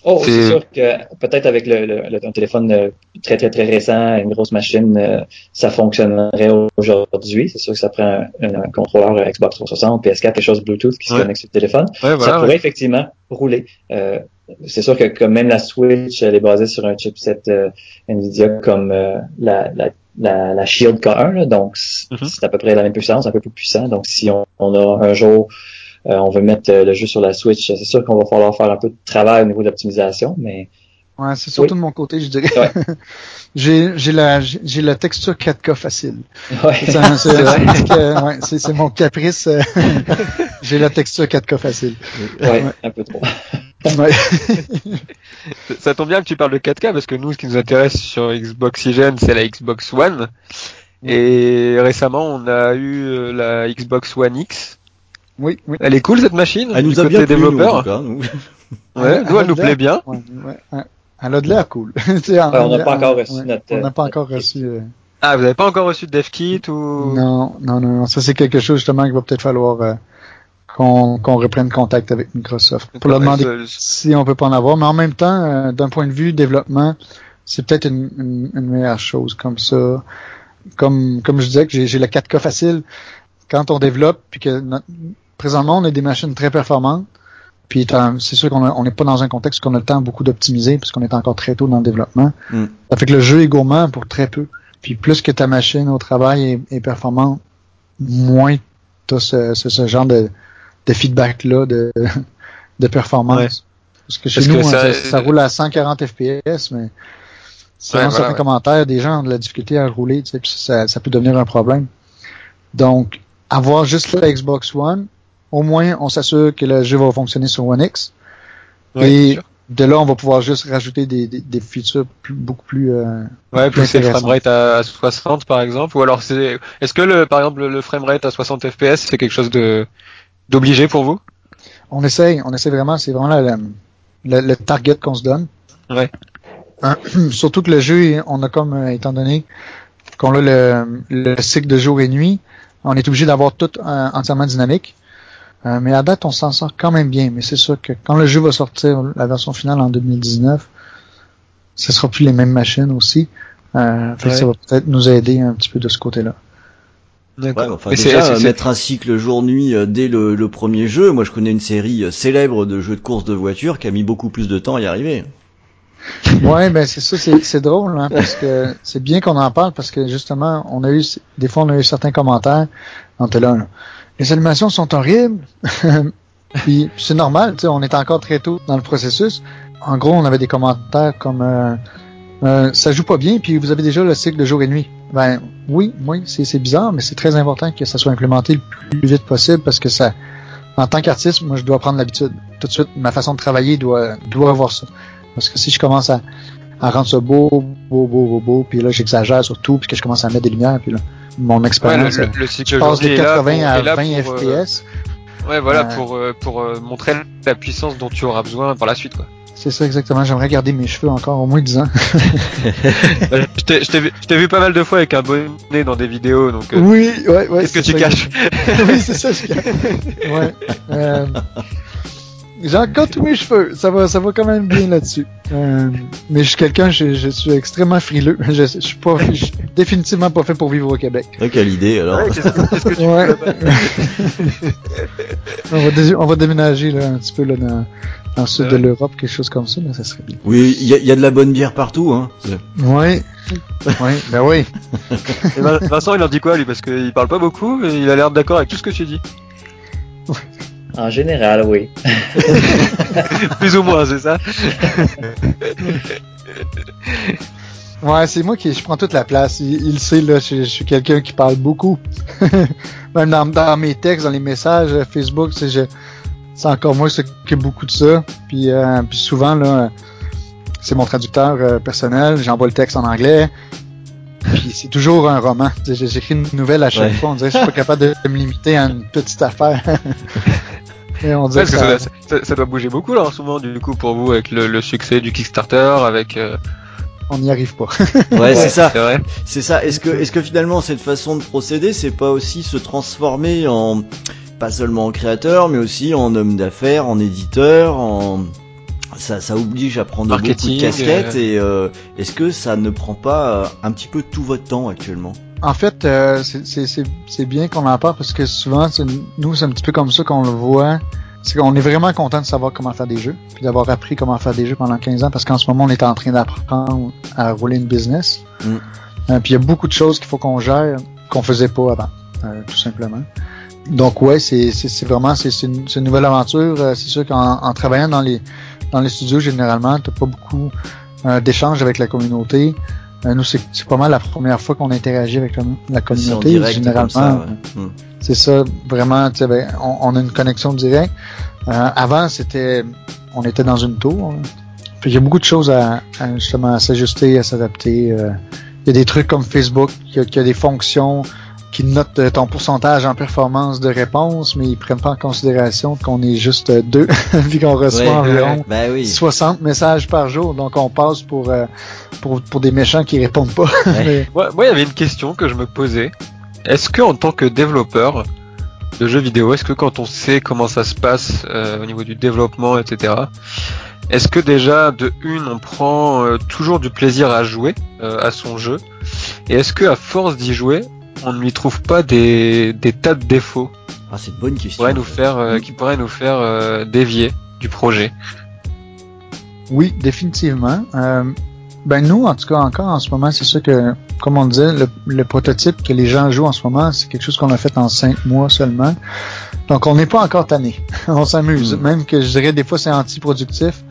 D: Euh,
F: oh, c'est sûr que peut-être avec le, le, un téléphone très très très récent, une grosse machine, ça fonctionnerait aujourd'hui. C'est sûr que ça prend un, contrôleur Xbox 360, PS4, quelque chose Bluetooth qui se connecte sur le téléphone. ça pourrait effectivement rouler. Euh, c'est sûr que, même la Switch, elle est basée sur un chipset euh, Nvidia comme euh, la, la, la, la, Shield K1, donc mhm. c'est à peu près la même puissance, un peu plus puissant. Donc si on, on a un jour, euh, on veut mettre le jeu sur la Switch, c'est sûr qu'on va falloir faire un peu de travail au niveau de l'optimisation, mais
E: Ouais, c'est surtout de mon côté, je dirais. Ouais. (laughs) j'ai, j'ai la, j'ai la texture 4K facile. Ouais. C'est, (laughs) mon caprice. (laughs) j'ai la texture 4K facile.
F: Ouais, un peu trop.
D: ça tombe bien que tu parles de 4K parce que nous, ce qui nous intéresse sur Xbox Oxygen, c'est la Xbox One. Et récemment, on a eu euh, la Xbox One X.
E: Oui, oui.
D: Elle est cool cette machine.
C: Elle nous a bien plu, nous, en tout cas, nous.
D: Ouais, nous, elle nous plaît bien.
E: Ouais, ouais. Elle a de l'air cool. (laughs)
F: on n'a pas encore reçu notre.
E: On n'a pas encore reçu. Euh,
D: ah, vous n'avez pas encore reçu de DevKit ou?
E: Non, non, non. Ça c'est quelque chose justement qu'il va peut-être falloir euh, qu'on reprenne contact avec Microsoft pour leur demander si on peut pas en avoir. Mais en même temps, euh, d'un point de vue développement, c'est peut-être une, une, meilleure chose comme ça. Comme comme je disais que j'ai la 4K facile quand on développe puis que présentement on a des machines très performantes puis c'est sûr qu'on n'est pas dans un contexte qu'on a le temps beaucoup d'optimiser parce qu'on est encore très tôt dans le développement. Mm. Ça fait que le jeu est gourmand pour très peu. Puis plus que ta machine au travail est, performante, moins tu as ce, ce, genre de, de feedback-là de, (laughs) de performance. Parce que chez nous, ça, roule à 140 FPS, mais selon certains commentaires, des gens ont de la difficulté à rouler, tu sais, ça, ça peut devenir un problème. Donc, avoir juste la Xbox One, au moins, on s'assure que le jeu va fonctionner sur One X. et de là, on va pouvoir juste rajouter des, des, features beaucoup plus. Euh,
D: ouais, pousser le framerate à, 60 par exemple, ou alors c'est. Est-ce que le, par exemple, le framerate à 60 FPS, c'est quelque chose de d'obligé pour vous?
E: On essaye, on essaie vraiment, c'est vraiment le, le, le target qu'on se donne.
D: Ouais.
E: Hein, (clears throat) surtout que le jeu, on a comme, euh, étant donné qu'on a le, le cycle de jour et nuit, on est obligé d'avoir tout euh, entièrement dynamique. Euh, mais à date, on s'en sort quand même bien. Mais c'est sûr que quand le jeu va sortir, la version finale en 2019, ce sera plus les mêmes machines aussi. Euh, fait que
D: Ouais.
E: ça va peut-être nous aider un petit peu de ce côté-là.
C: Ouais, enfin,
D: Mais
C: déjà, mettre un cycle jour-nuit euh, dès le, le premier jeu, moi je connais une série célèbre de jeux de course de voiture qui a mis beaucoup plus de temps à y arriver. (laughs)
E: Ouais, ben c'est ça, c'est, c'est drôle, hein, parce que c'est bien qu'on en parle, parce que justement, on a eu, des fois, on a eu certains commentaires. On était là, là, les animations sont horribles. (laughs) Puis c'est normal, on est encore très tôt dans le processus. En gros, on avait des commentaires comme euh, euh, ça joue pas bien, puis vous avez déjà le cycle de jour et nuit. Ben oui, oui, c'est, c'est bizarre, mais c'est très important que ça soit implémenté le plus vite possible parce que ça, en tant qu'artiste, moi je dois prendre l'habitude. Tout de suite, ma façon de travailler doit doit avoir ça. Parce que si je commence à, à rendre ça beau, beau, beau, beau, beau, puis là j'exagère sur tout, puis que je commence à mettre des lumières, puis là, mon
D: Ouais, le,
E: expérience,
D: le, le
E: je passe de
D: aujourd'hui est là
E: 80
D: pour-
E: à
D: est là
E: 20
D: pour, euh,
E: FPS.
D: Ouais, voilà,
E: Euh,
D: pour, euh, pour euh, montrer la puissance dont tu auras besoin par la suite, quoi.
E: C'est ça exactement. J'aimerais garder mes cheveux encore au moins 10 ans. (laughs)
D: Euh, je t'ai- vu, pas mal de fois avec un bonnet dans des vidéos, donc euh,
E: oui, ouais, ouais.
D: qu'est-ce que tu
E: ça
D: caches (laughs)
E: oui, c'est ça, je cache. Ouais. Euh, (laughs) J'ai encore tous mes cheveux. Ça va, ça va quand même bien là-dessus. Euh, mais je suis quelqu'un, je, je suis extrêmement frileux. (laughs) Je, je suis pas, je suis définitivement pas fait pour vivre au Québec.
C: Ouais, quelle idée alors.
D: Ouais, Qu'est-ce que, qu'est-ce que tu
E: Ouais. (laughs) on, va dé- on va déménager là un petit peu là dans, dans le sud
D: Ouais.
E: de l'Europe, quelque chose comme ça, mais ça serait bien.
C: Oui, il y a, il y a de la bonne bière partout. Hein.
E: Ouais. Oui, ben oui. (laughs)
D: Et Vincent, il en dit quoi lui? Parce qu'il parle pas beaucoup, et il a l'air d'accord avec tout ce que tu dis.
F: En général, oui. (laughs)
D: Plus ou moins, c'est ça (laughs)
E: Ouais, c'est moi qui je prends toute la place. Il, sait là, je, je suis quelqu'un qui parle beaucoup. (laughs) Même dans, dans mes textes, dans les messages euh, Facebook, c'est je c'est encore moi qui s'occupe beaucoup de ça. Puis, euh, puis souvent là, euh, c'est mon traducteur euh, personnel. J'envoie le texte en anglais. Puis c'est toujours un roman. J'écris une nouvelle à chaque
C: Ouais.
E: fois. On dirait que je suis pas capable de me limiter à une petite affaire. (laughs) Et on dirait
D: Ouais,
E: que ça-
D: ça, ça- ça doit bouger beaucoup là en ce moment, du coup, pour vous, avec le, le succès du Kickstarter, avec. euh,
E: on n'y arrive pas.
C: Ouais, c'est ça.
D: C'est vrai.
C: C'est ça. Est-ce que, est-ce que finalement cette façon de procéder, c'est pas aussi se transformer en pas seulement en créateur, mais aussi en homme d'affaires, en éditeur, en ça, ça oblige à prendre
D: Marketing,
C: beaucoup de casquettes. Et euh, est-ce que ça ne prend pas euh, un petit peu tout votre temps actuellement?
E: En fait, euh, c'est- bien qu'on en parle parce que souvent, nous, c'est un petit peu comme ça qu'on le voit. C'est qu'on est vraiment content de savoir comment faire des jeux, puis d'avoir appris comment faire des jeux pendant 15 ans, parce qu'en ce moment, on est en train d'apprendre à rouler une business.
C: Mm.
E: Euh, puis il y a beaucoup de choses qu'il faut qu'on gère qu'on faisait pas avant, euh, tout simplement. Donc ouais, c'est vraiment c'est une, nouvelle aventure. Euh, c'est sûr qu'en en travaillant dans les dans les studios généralement, t'as pas beaucoup euh, d'échanges avec la communauté. Euh, nous, c'est pas mal la première fois qu'on interagit avec la, communauté.
C: direct
E: généralement,
C: ouais. Hmm.
E: c'est ça, vraiment, tu sais, ben, on, on a une connexion directe. Euh, avant, c'était, on était dans une tour. hein. Puis il y a beaucoup de choses à, à, justement à s'ajuster, à s'adapter. euh. Il y a des trucs comme Facebook, qui a, qui a des fonctions qui notent euh, ton pourcentage en performance de réponse, mais ils prennent pas en considération qu'on est juste euh, deux, (laughs) puis qu'on reçoit environ
C: Bah oui.
E: 60 messages par jour. Donc on passe pour, euh, pour, pour des méchants qui répondent pas. (laughs) Mais-
D: Moi, moi, il y avait une question que je me posais. Est-ce que, en tant que développeur de jeux vidéo, est-ce que quand on sait comment ça se passe euh, au niveau du développement, etc., est-ce que déjà de une, on prend euh, toujours du plaisir à jouer euh, à son jeu, et est-ce que à force d'y jouer, on ne lui trouve pas des, des tas de défauts
C: Ah, c'est une bonne
D: qui
C: question.
D: pourraient nous faire, euh, qui pourraient nous faire euh, dévier du projet
E: Oui, définitivement. Euh, ben nous, en tout cas, encore en ce moment, c'est sûr que, comme on disait, le, le prototype que les gens jouent en ce moment, c'est quelque chose qu'on a fait en cinq mois seulement. Donc, on n'est pas encore tanné. (laughs) on s'amuse.
C: Mm.
E: Même que je dirais des fois c'est anti-productif.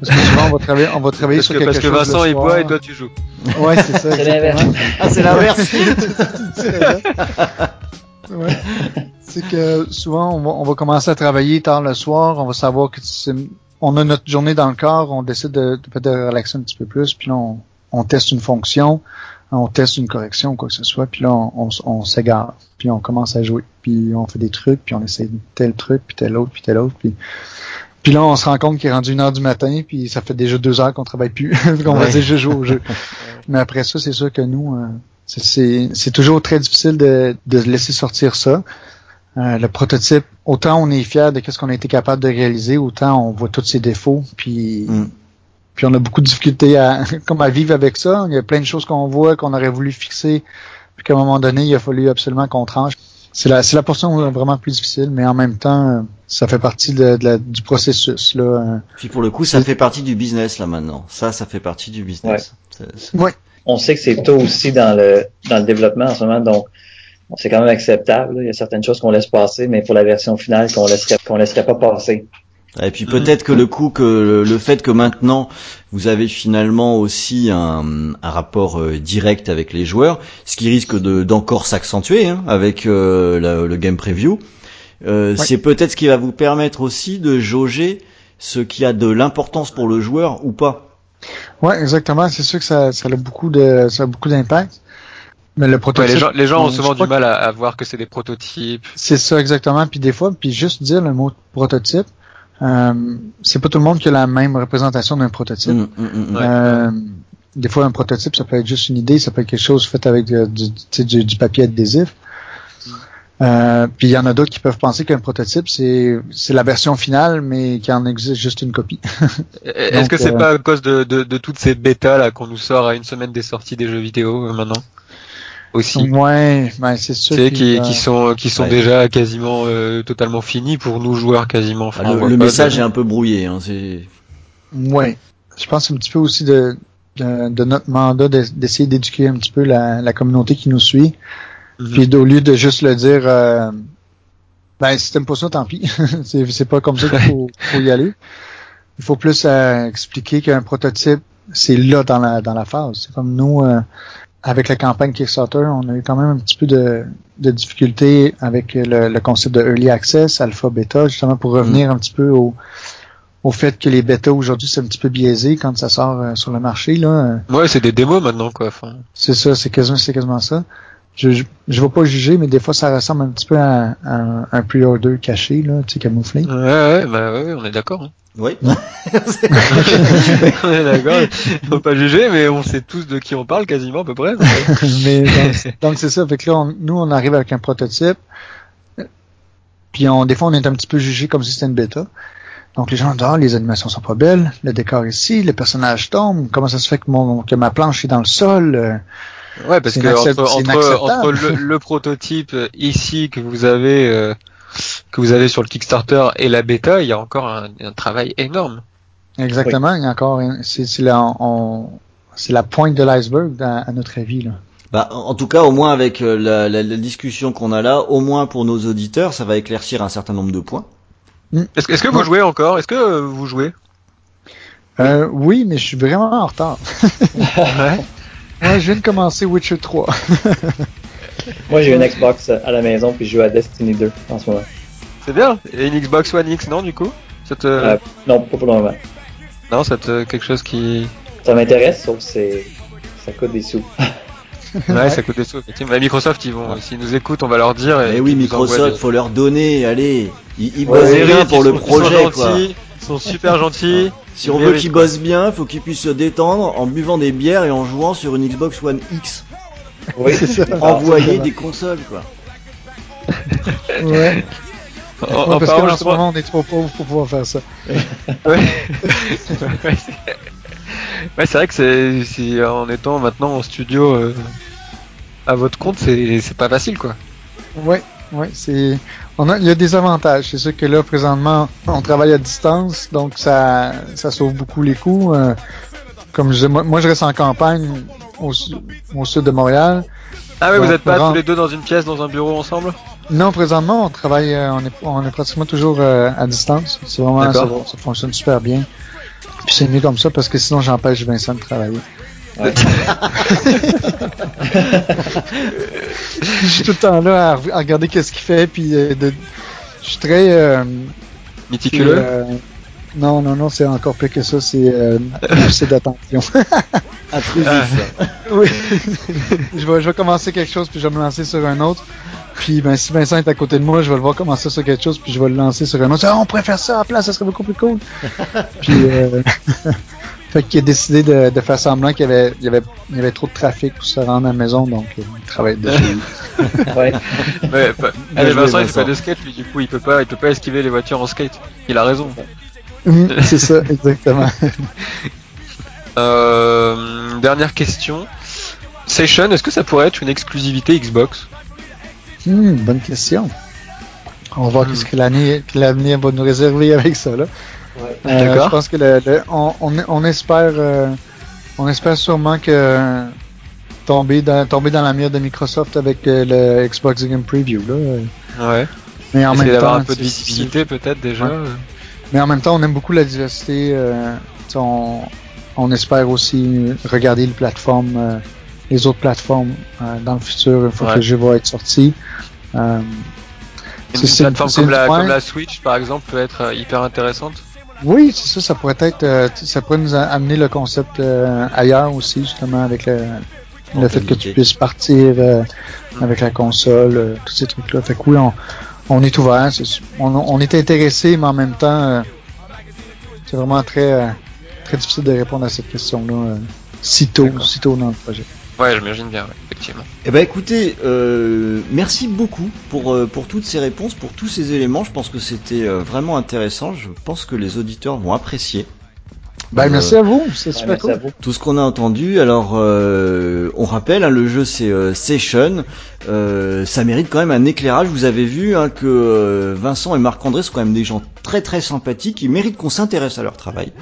E: Parce que souvent, on va travailler, on va travailler
D: Parce
E: sur
D: que,
E: quelque
D: parce que
E: chose.
D: Vincent il boit et toi tu joues.
E: Ouais, c'est ça.
F: C'est l'inverse.
C: Ah, c'est l'inverse. (laughs)
E: Ouais. C'est que souvent, on va, on va commencer à travailler tard le soir, on va savoir que c'est- on a notre journée dans le corps, on décide de, de, de relaxer un petit peu plus, puis là, on, on teste une fonction. on teste une correction ou quoi que ce soit, puis là, on, on, on s'égare, puis on commence à jouer, puis on fait des trucs, puis on essaie tel truc, puis tel autre, puis tel autre, puis puis là, on se rend compte qu'il est rendu une heure du matin, puis ça fait déjà deux heures qu'on travaille plus, (laughs) qu'on va
C: Ouais.
E: dire je joue au jeu. (laughs) Mais après ça, c'est sûr que nous, euh, c'est- toujours très difficile de, de laisser sortir ça. Euh, le prototype, autant on est fier de ce qu'on a été capable de réaliser, autant on voit tous ses défauts, puis
C: Mm.
E: puis on a beaucoup de difficultés à (laughs) comme à vivre avec ça. Il y a plein de choses qu'on voit qu'on aurait voulu fixer, puis qu'à un moment donné, il a fallu absolument qu'on tranche. C'est la c'est la portion vraiment plus difficile, mais en même temps, ça fait partie de, de la- du processus là. euh.
C: Puis pour le coup, ça fait partie du business là maintenant. Ça, ça fait partie du business. C'est- c'est-
E: Ouais.
F: On sait que c'est tôt aussi dans le dans le développement en ce moment, donc c'est quand même acceptable. là. Il y a certaines choses qu'on laisse passer, mais pour la version finale qu'on laisserait qu'on laisserait pas passer.
C: Et puis peut-être que le coup que le, le fait que maintenant vous avez finalement aussi un, un rapport euh, direct avec les joueurs, ce qui risque de d'encore s'accentuer hein, avec euh, la- le game preview, euh, c'est peut-être ce qui va vous permettre aussi de jauger ce qui a de l'importance pour le joueur ou pas.
E: Ouais, exactement. C'est sûr que ça, ça a beaucoup de ça a beaucoup d'impact. Mais le
D: Ouais,
E: prototype,
D: les gens, les gens ont souvent du mal à, à voir que c'est des prototypes.
E: C'est ça exactement. Puis des fois, puis juste dire le mot prototype, euh, c'est pas tout le monde qui a la même représentation d'un prototype.
C: Mm, mm, mm.
D: Ouais.
E: Euh, des fois, un prototype, ça peut être juste une idée, ça peut être quelque chose fait avec euh, du, papier adhésif. Euh, puis il y en a d'autres qui peuvent penser qu'un prototype, c'est c'est la version finale, mais qu'il en existe juste une copie. (laughs)
D: Est-ce que c'est
E: euh,
D: pas à cause de, de, de toutes ces bêtas là qu'on nous sort à une semaine des sorties des jeux vidéo euh, maintenant? Aussi
E: ouais, ben c'est sûr.
D: Tu sais,
E: qu'il,
D: qui,
E: euh,
D: qui sont qui sont
C: Ouais.
D: déjà quasiment euh, totalement finis pour nous joueurs quasiment. Enfin,
C: Ah,
D: on
C: le message
D: de-
C: est un peu brouillé. Hein, c'est
E: Ouais. Je pense un petit peu aussi de, de, de notre mandat de- d'essayer d'éduquer un petit peu la, la communauté qui nous suit.
D: Mhm.
E: Puis au lieu de juste le dire euh, ben si t'aimes pas ça, tant pis. (laughs) c'est c'est pas comme ça qu'il faut, (laughs) faut y aller. Il faut plus euh, expliquer qu'un prototype, c'est là dans la dans la phase. C'est comme nous euh, avec la campagne Kickstarter, on a eu quand même un petit peu de, de difficulté avec le, le concept de early access, alpha, beta, justement pour revenir un petit peu au au fait que les bêtas aujourd'hui c'est un petit peu biaisé quand ça sort euh, sur le marché là.
D: Ouais, c'est des démos maintenant quoi. Enfin,
E: c'est ça, c'est quasiment, c'est quasiment ça. Je, je, je vais pas juger, mais des fois ça ressemble un petit peu à, à un, un pre-order caché, là, tu sais, camouflé.
D: ouais, ouais, bah ouais, on est d'accord. hein.
C: Oui. (laughs)
D: on est d'accord. Faut pas juger, mais on sait tous de qui on parle quasiment à peu près. (laughs)
E: mais donc, c'est ça. Fait que là, on- nous, on arrive avec un prototype. Puis on, des fois, on est un petit peu jugé comme si c'était une bêta. Donc les gens disent, ah, les animations sont pas belles, le décor ici, les personnages tombent, comment ça se fait que mon que ma planche est dans le sol? euh,
D: Ouais, parce que entre, entre, le, le prototype ici que vous avez euh, que vous avez sur le Kickstarter et la bêta, il y a encore un, un travail énorme.
E: Exactement, il y a encore, c'est la, pointe de l'iceberg à, à notre avis là.
C: Bah, en tout cas, au moins avec euh, la, la- la discussion qu'on a là, au moins pour nos auditeurs, ça va éclaircir un certain nombre de points.
D: Est-ce que, est-ce que vous jouez encore? Est-ce que euh, vous jouez?
E: Euh, oui, mais je suis vraiment en retard. (laughs)
D: Ouais.
E: Je viens de commencer Witcher 3. (laughs)
F: Moi, j'ai une Xbox à la maison puis je joue à Destiny 2 en ce moment.
D: C'est bien. Et une Xbox One X, non, du coup? Ça te...
F: Euh, non, pas pour le moment.
D: Non, ça te quelque chose qui...
F: Ça m'intéresse, sauf que c'est ça coûte des sous.
D: Ouais, ça coûte des sous. effectivement. Bah, Microsoft, ils vont, s'ils nous écoutent, on va leur dire. et
C: Mais Eh oui, Microsoft,
D: des-
C: faut leur donner, allez, ils, ils
D: Ouais,
C: bossent bien pour
D: ils
C: le
D: sont- ils sont
C: projet, quoi.
D: gentils, Ils sont super gentils.
C: Si on veut qu'ils bossent bien, faut qu'ils puissent se détendre en buvant des bières et en jouant sur une Xbox One X.
F: Oui, (laughs)
E: C'est ça.
C: Envoyer des consoles, quoi.
E: Ouais.
D: En,
E: Ouais,
D: en
E: parce qu'en ce moment, on est trop pauvres pour pouvoir faire ça. (laughs)
D: Ouais. ouais, c'est- vrai que c'est, c'est en étant maintenant en studio euh, à votre compte, c'est, c'est pas facile quoi.
E: Ouais, ouais, c'est. On a, il y a des avantages. C'est sûr que là, présentement, on travaille à distance, donc ça, ça sauve beaucoup les coûts. Euh, comme je disais, moi, moi, je reste en campagne au, su- au sud de Montréal.
D: Ah ouais, vous
E: Donc,
D: êtes pas tous les deux dans une pièce, dans un bureau ensemble?
E: Non, présentement, on travaille, euh, on est, on est pratiquement toujours euh, à distance. C'est vraiment, ça, fonctionne super bien. Puis c'est mieux comme ça parce que sinon j'empêche Vincent de travailler.
F: Ouais. (laughs)
E: je suis tout le temps là à, re- à regarder qu'est-ce qu'il fait, puis euh, de, je suis très,
D: Méticuleux.
E: Euh, Non, non, non, c'est encore pire que ça, c'est euh, c'est d'attention.
C: Intrusif, ça. (laughs)
E: oui. je, vais, je vais commencer quelque chose, puis je vais me lancer sur un autre. Puis ben, si Vincent est à côté de moi, je vais le voir commencer sur quelque chose, puis je vais le lancer sur un autre. Ah, on pourrait faire ça à la place, ça serait beaucoup plus cool. (laughs) puis, euh, (laughs) fait qu'il a décidé de, de faire semblant qu'il y avait, il y avait, il y avait trop de trafic pour se rendre à la maison, donc euh, il travaille dessus.
F: Ouais.
D: Ouais, bah,
C: Bien
D: allez,
C: joué,
D: Vincent, il fait pas de skate, lui, du coup, il peut pas, il peut pas esquiver les voitures en skate. Il a raison.
E: Hum, c'est ça, exactement. (laughs)
D: Euh, dernière question. Session, est-ce que ça pourrait être une exclusivité Xbox?
E: Hum, bonne question. On va voir
D: Hmm.
E: qu'est-ce que l'avenir va nous réserver avec ça là.
F: Ouais.
E: Euh,
D: D'accord.
E: Je pense que le, le- on, on, on espère, euh, on espère sûrement que tomber dans tomber dans la mire de Microsoft avec euh, le Xbox Game Preview là.
D: Ouais.
E: Mais en
D: Essayer
E: même temps,
D: d'avoir un peu de visibilité peut-être déjà.
E: Ouais. Mais en même temps, on aime beaucoup la diversité. euh, on, on espère aussi regarder les plateformes, euh, les autres plateformes euh, dans le futur, une fois
D: Ouais.
E: que le jeu va être sorti. Euh,
D: Une plateforme comme la,
E: fin.
D: comme la Switch par exemple peut être hyper intéressante.
E: Oui, c'est ça, ça pourrait être, ça pourrait nous amener le concept ailleurs aussi, justement, avec le, le fait que tu puisses partir euh, avec la console, tous ces trucs-là. Fait que oui, on, on est ouvert, c'est- on, on est intéressé, mais en même temps, euh, c'est vraiment très, euh, très difficile de répondre à cette question-là euh, si tôt, si tôt dans le projet.
D: Ouais, j'imagine bien, ouais, effectivement.
C: Eh ben écoutez, euh, merci beaucoup pour euh, pour toutes ces réponses, pour tous ces éléments. Je pense que c'était euh, vraiment intéressant. Je pense que les auditeurs vont apprécier
E: Ben,
C: Euh,
E: merci à vous, c'est
F: Ouais,
E: super
F: à
E: cool.
F: vous.
C: tout ce qu'on a entendu. Alors, euh, on rappelle, hein, le jeu c'est euh, Session. Euh, ça mérite quand même un éclairage. Vous avez vu hein, que euh, Vincent et Marc-André sont quand même des gens très très sympathiques. Ils méritent qu'on s'intéresse à leur travail.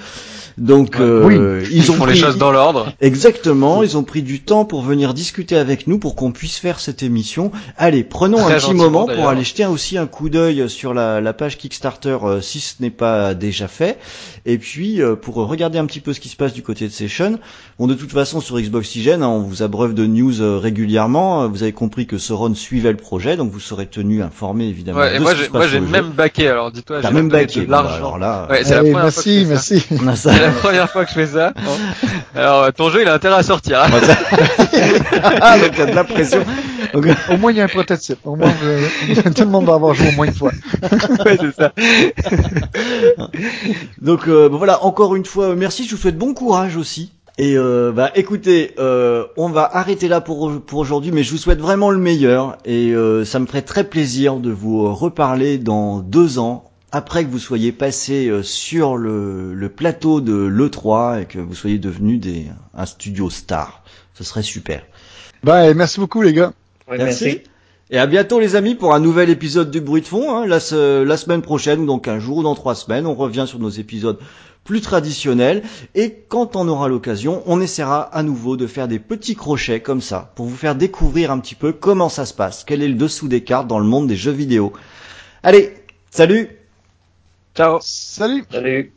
C: Donc,
D: Ouais.
C: euh, ils ont
D: font
C: pris-
D: les choses dans l'ordre.
C: Exactement, ils ont pris du temps pour venir discuter avec nous pour qu'on puisse faire cette émission. Allez, prenons
D: Très
C: un petit moment pour aller jeter aussi un coup d'œil sur la, la page Kickstarter euh, si ce n'est pas déjà fait. Et puis euh, pour regarder un petit peu ce qui se passe du côté de Session. Bon, de toute façon sur Xbox hein, on vous abreuve de news euh, régulièrement. Vous avez compris que Sauron suivait le projet, donc vous serez tenu informé évidemment.
D: Ouais, et
C: de
D: moi j'ai même baqué, alors dis-toi, j'ai
C: même baqué. bah,
D: l'argent.
C: alors là,
D: Ouais, c'est la
E: Hey,
D: première fois que
E: merci, merci.
C: on a ça. (laughs)
D: C'est la première fois que je fais ça. Alors, euh, ton jeu, il a intérêt à sortir. hein. (laughs)
C: ah, donc il y a de la pression. Donc, (laughs)
E: Au moins, il y a un prototype. Au moins, vous- (laughs) tout le monde va avoir joué au moins une fois.
D: ouais, c'est ça.
C: Donc euh, bon, voilà, encore une fois, euh, merci, je vous souhaite bon courage aussi. Et euh, bah écoutez, euh, on va arrêter là pour, pour aujourd'hui, mais je vous souhaite vraiment le meilleur et euh, ça me ferait très plaisir de vous euh, reparler dans deux ans, après que vous soyez passé euh, sur le, le plateau de l'E3 et que vous soyez devenu des, un studio star. Ce serait super.
E: Ben, merci beaucoup, les gars.
F: Ouais, merci.
C: Et à bientôt les amis pour un nouvel épisode du bruit de fond. Hein. La, la semaine prochaine, ou donc un jour ou dans trois semaines, on revient sur nos épisodes plus traditionnels. Et quand on aura l'occasion, on essaiera à nouveau de faire des petits crochets comme ça pour vous faire découvrir un petit peu comment ça se passe, quel est le dessous des cartes dans le monde des jeux vidéo. Allez, salut
D: Ciao.
E: Salut!
F: Salut.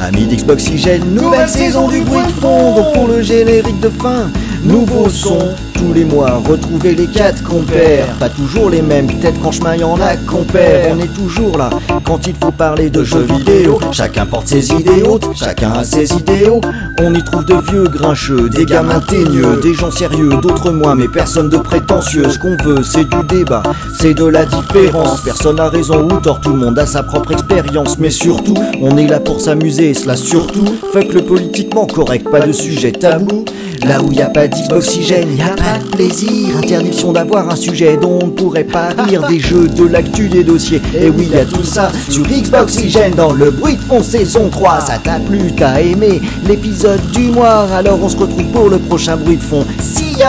C: Amis d'Xboxygène, nouvelle saison du bruit de fond, pour le générique de fin, nouveau son, tous les mois, retrouvez les quatre compères, pas toujours les mêmes, peut-être qu'en chemin y en a compères, on est toujours là, quand il faut parler de jeux vidéo, chacun porte ses idéaux, chacun a ses idéaux, on y trouve de vieux grincheux, des gamins teigneux, des gens sérieux, d'autres moins, mais personne de prétentieux, ce qu'on veut c'est du débat, c'est de la différence, personne a raison ou tort, tout le monde a sa propre expérience, mais surtout, on est là pour s'amuser, et cela surtout, fuck le politiquement correct, pas de sujet tabou, là où y a pas d'Xboxygène, y a pas plaisir, interdiction d'avoir un sujet dont on ne pourrait pas rire, des jeux, de l'actu, des dossiers, et oui y a tout ça, sur Xboxygène dans le bruit de fond saison 3, ça t'a plu, t'as aimé l'épisode du mois, alors on se retrouve pour le prochain bruit de fond, see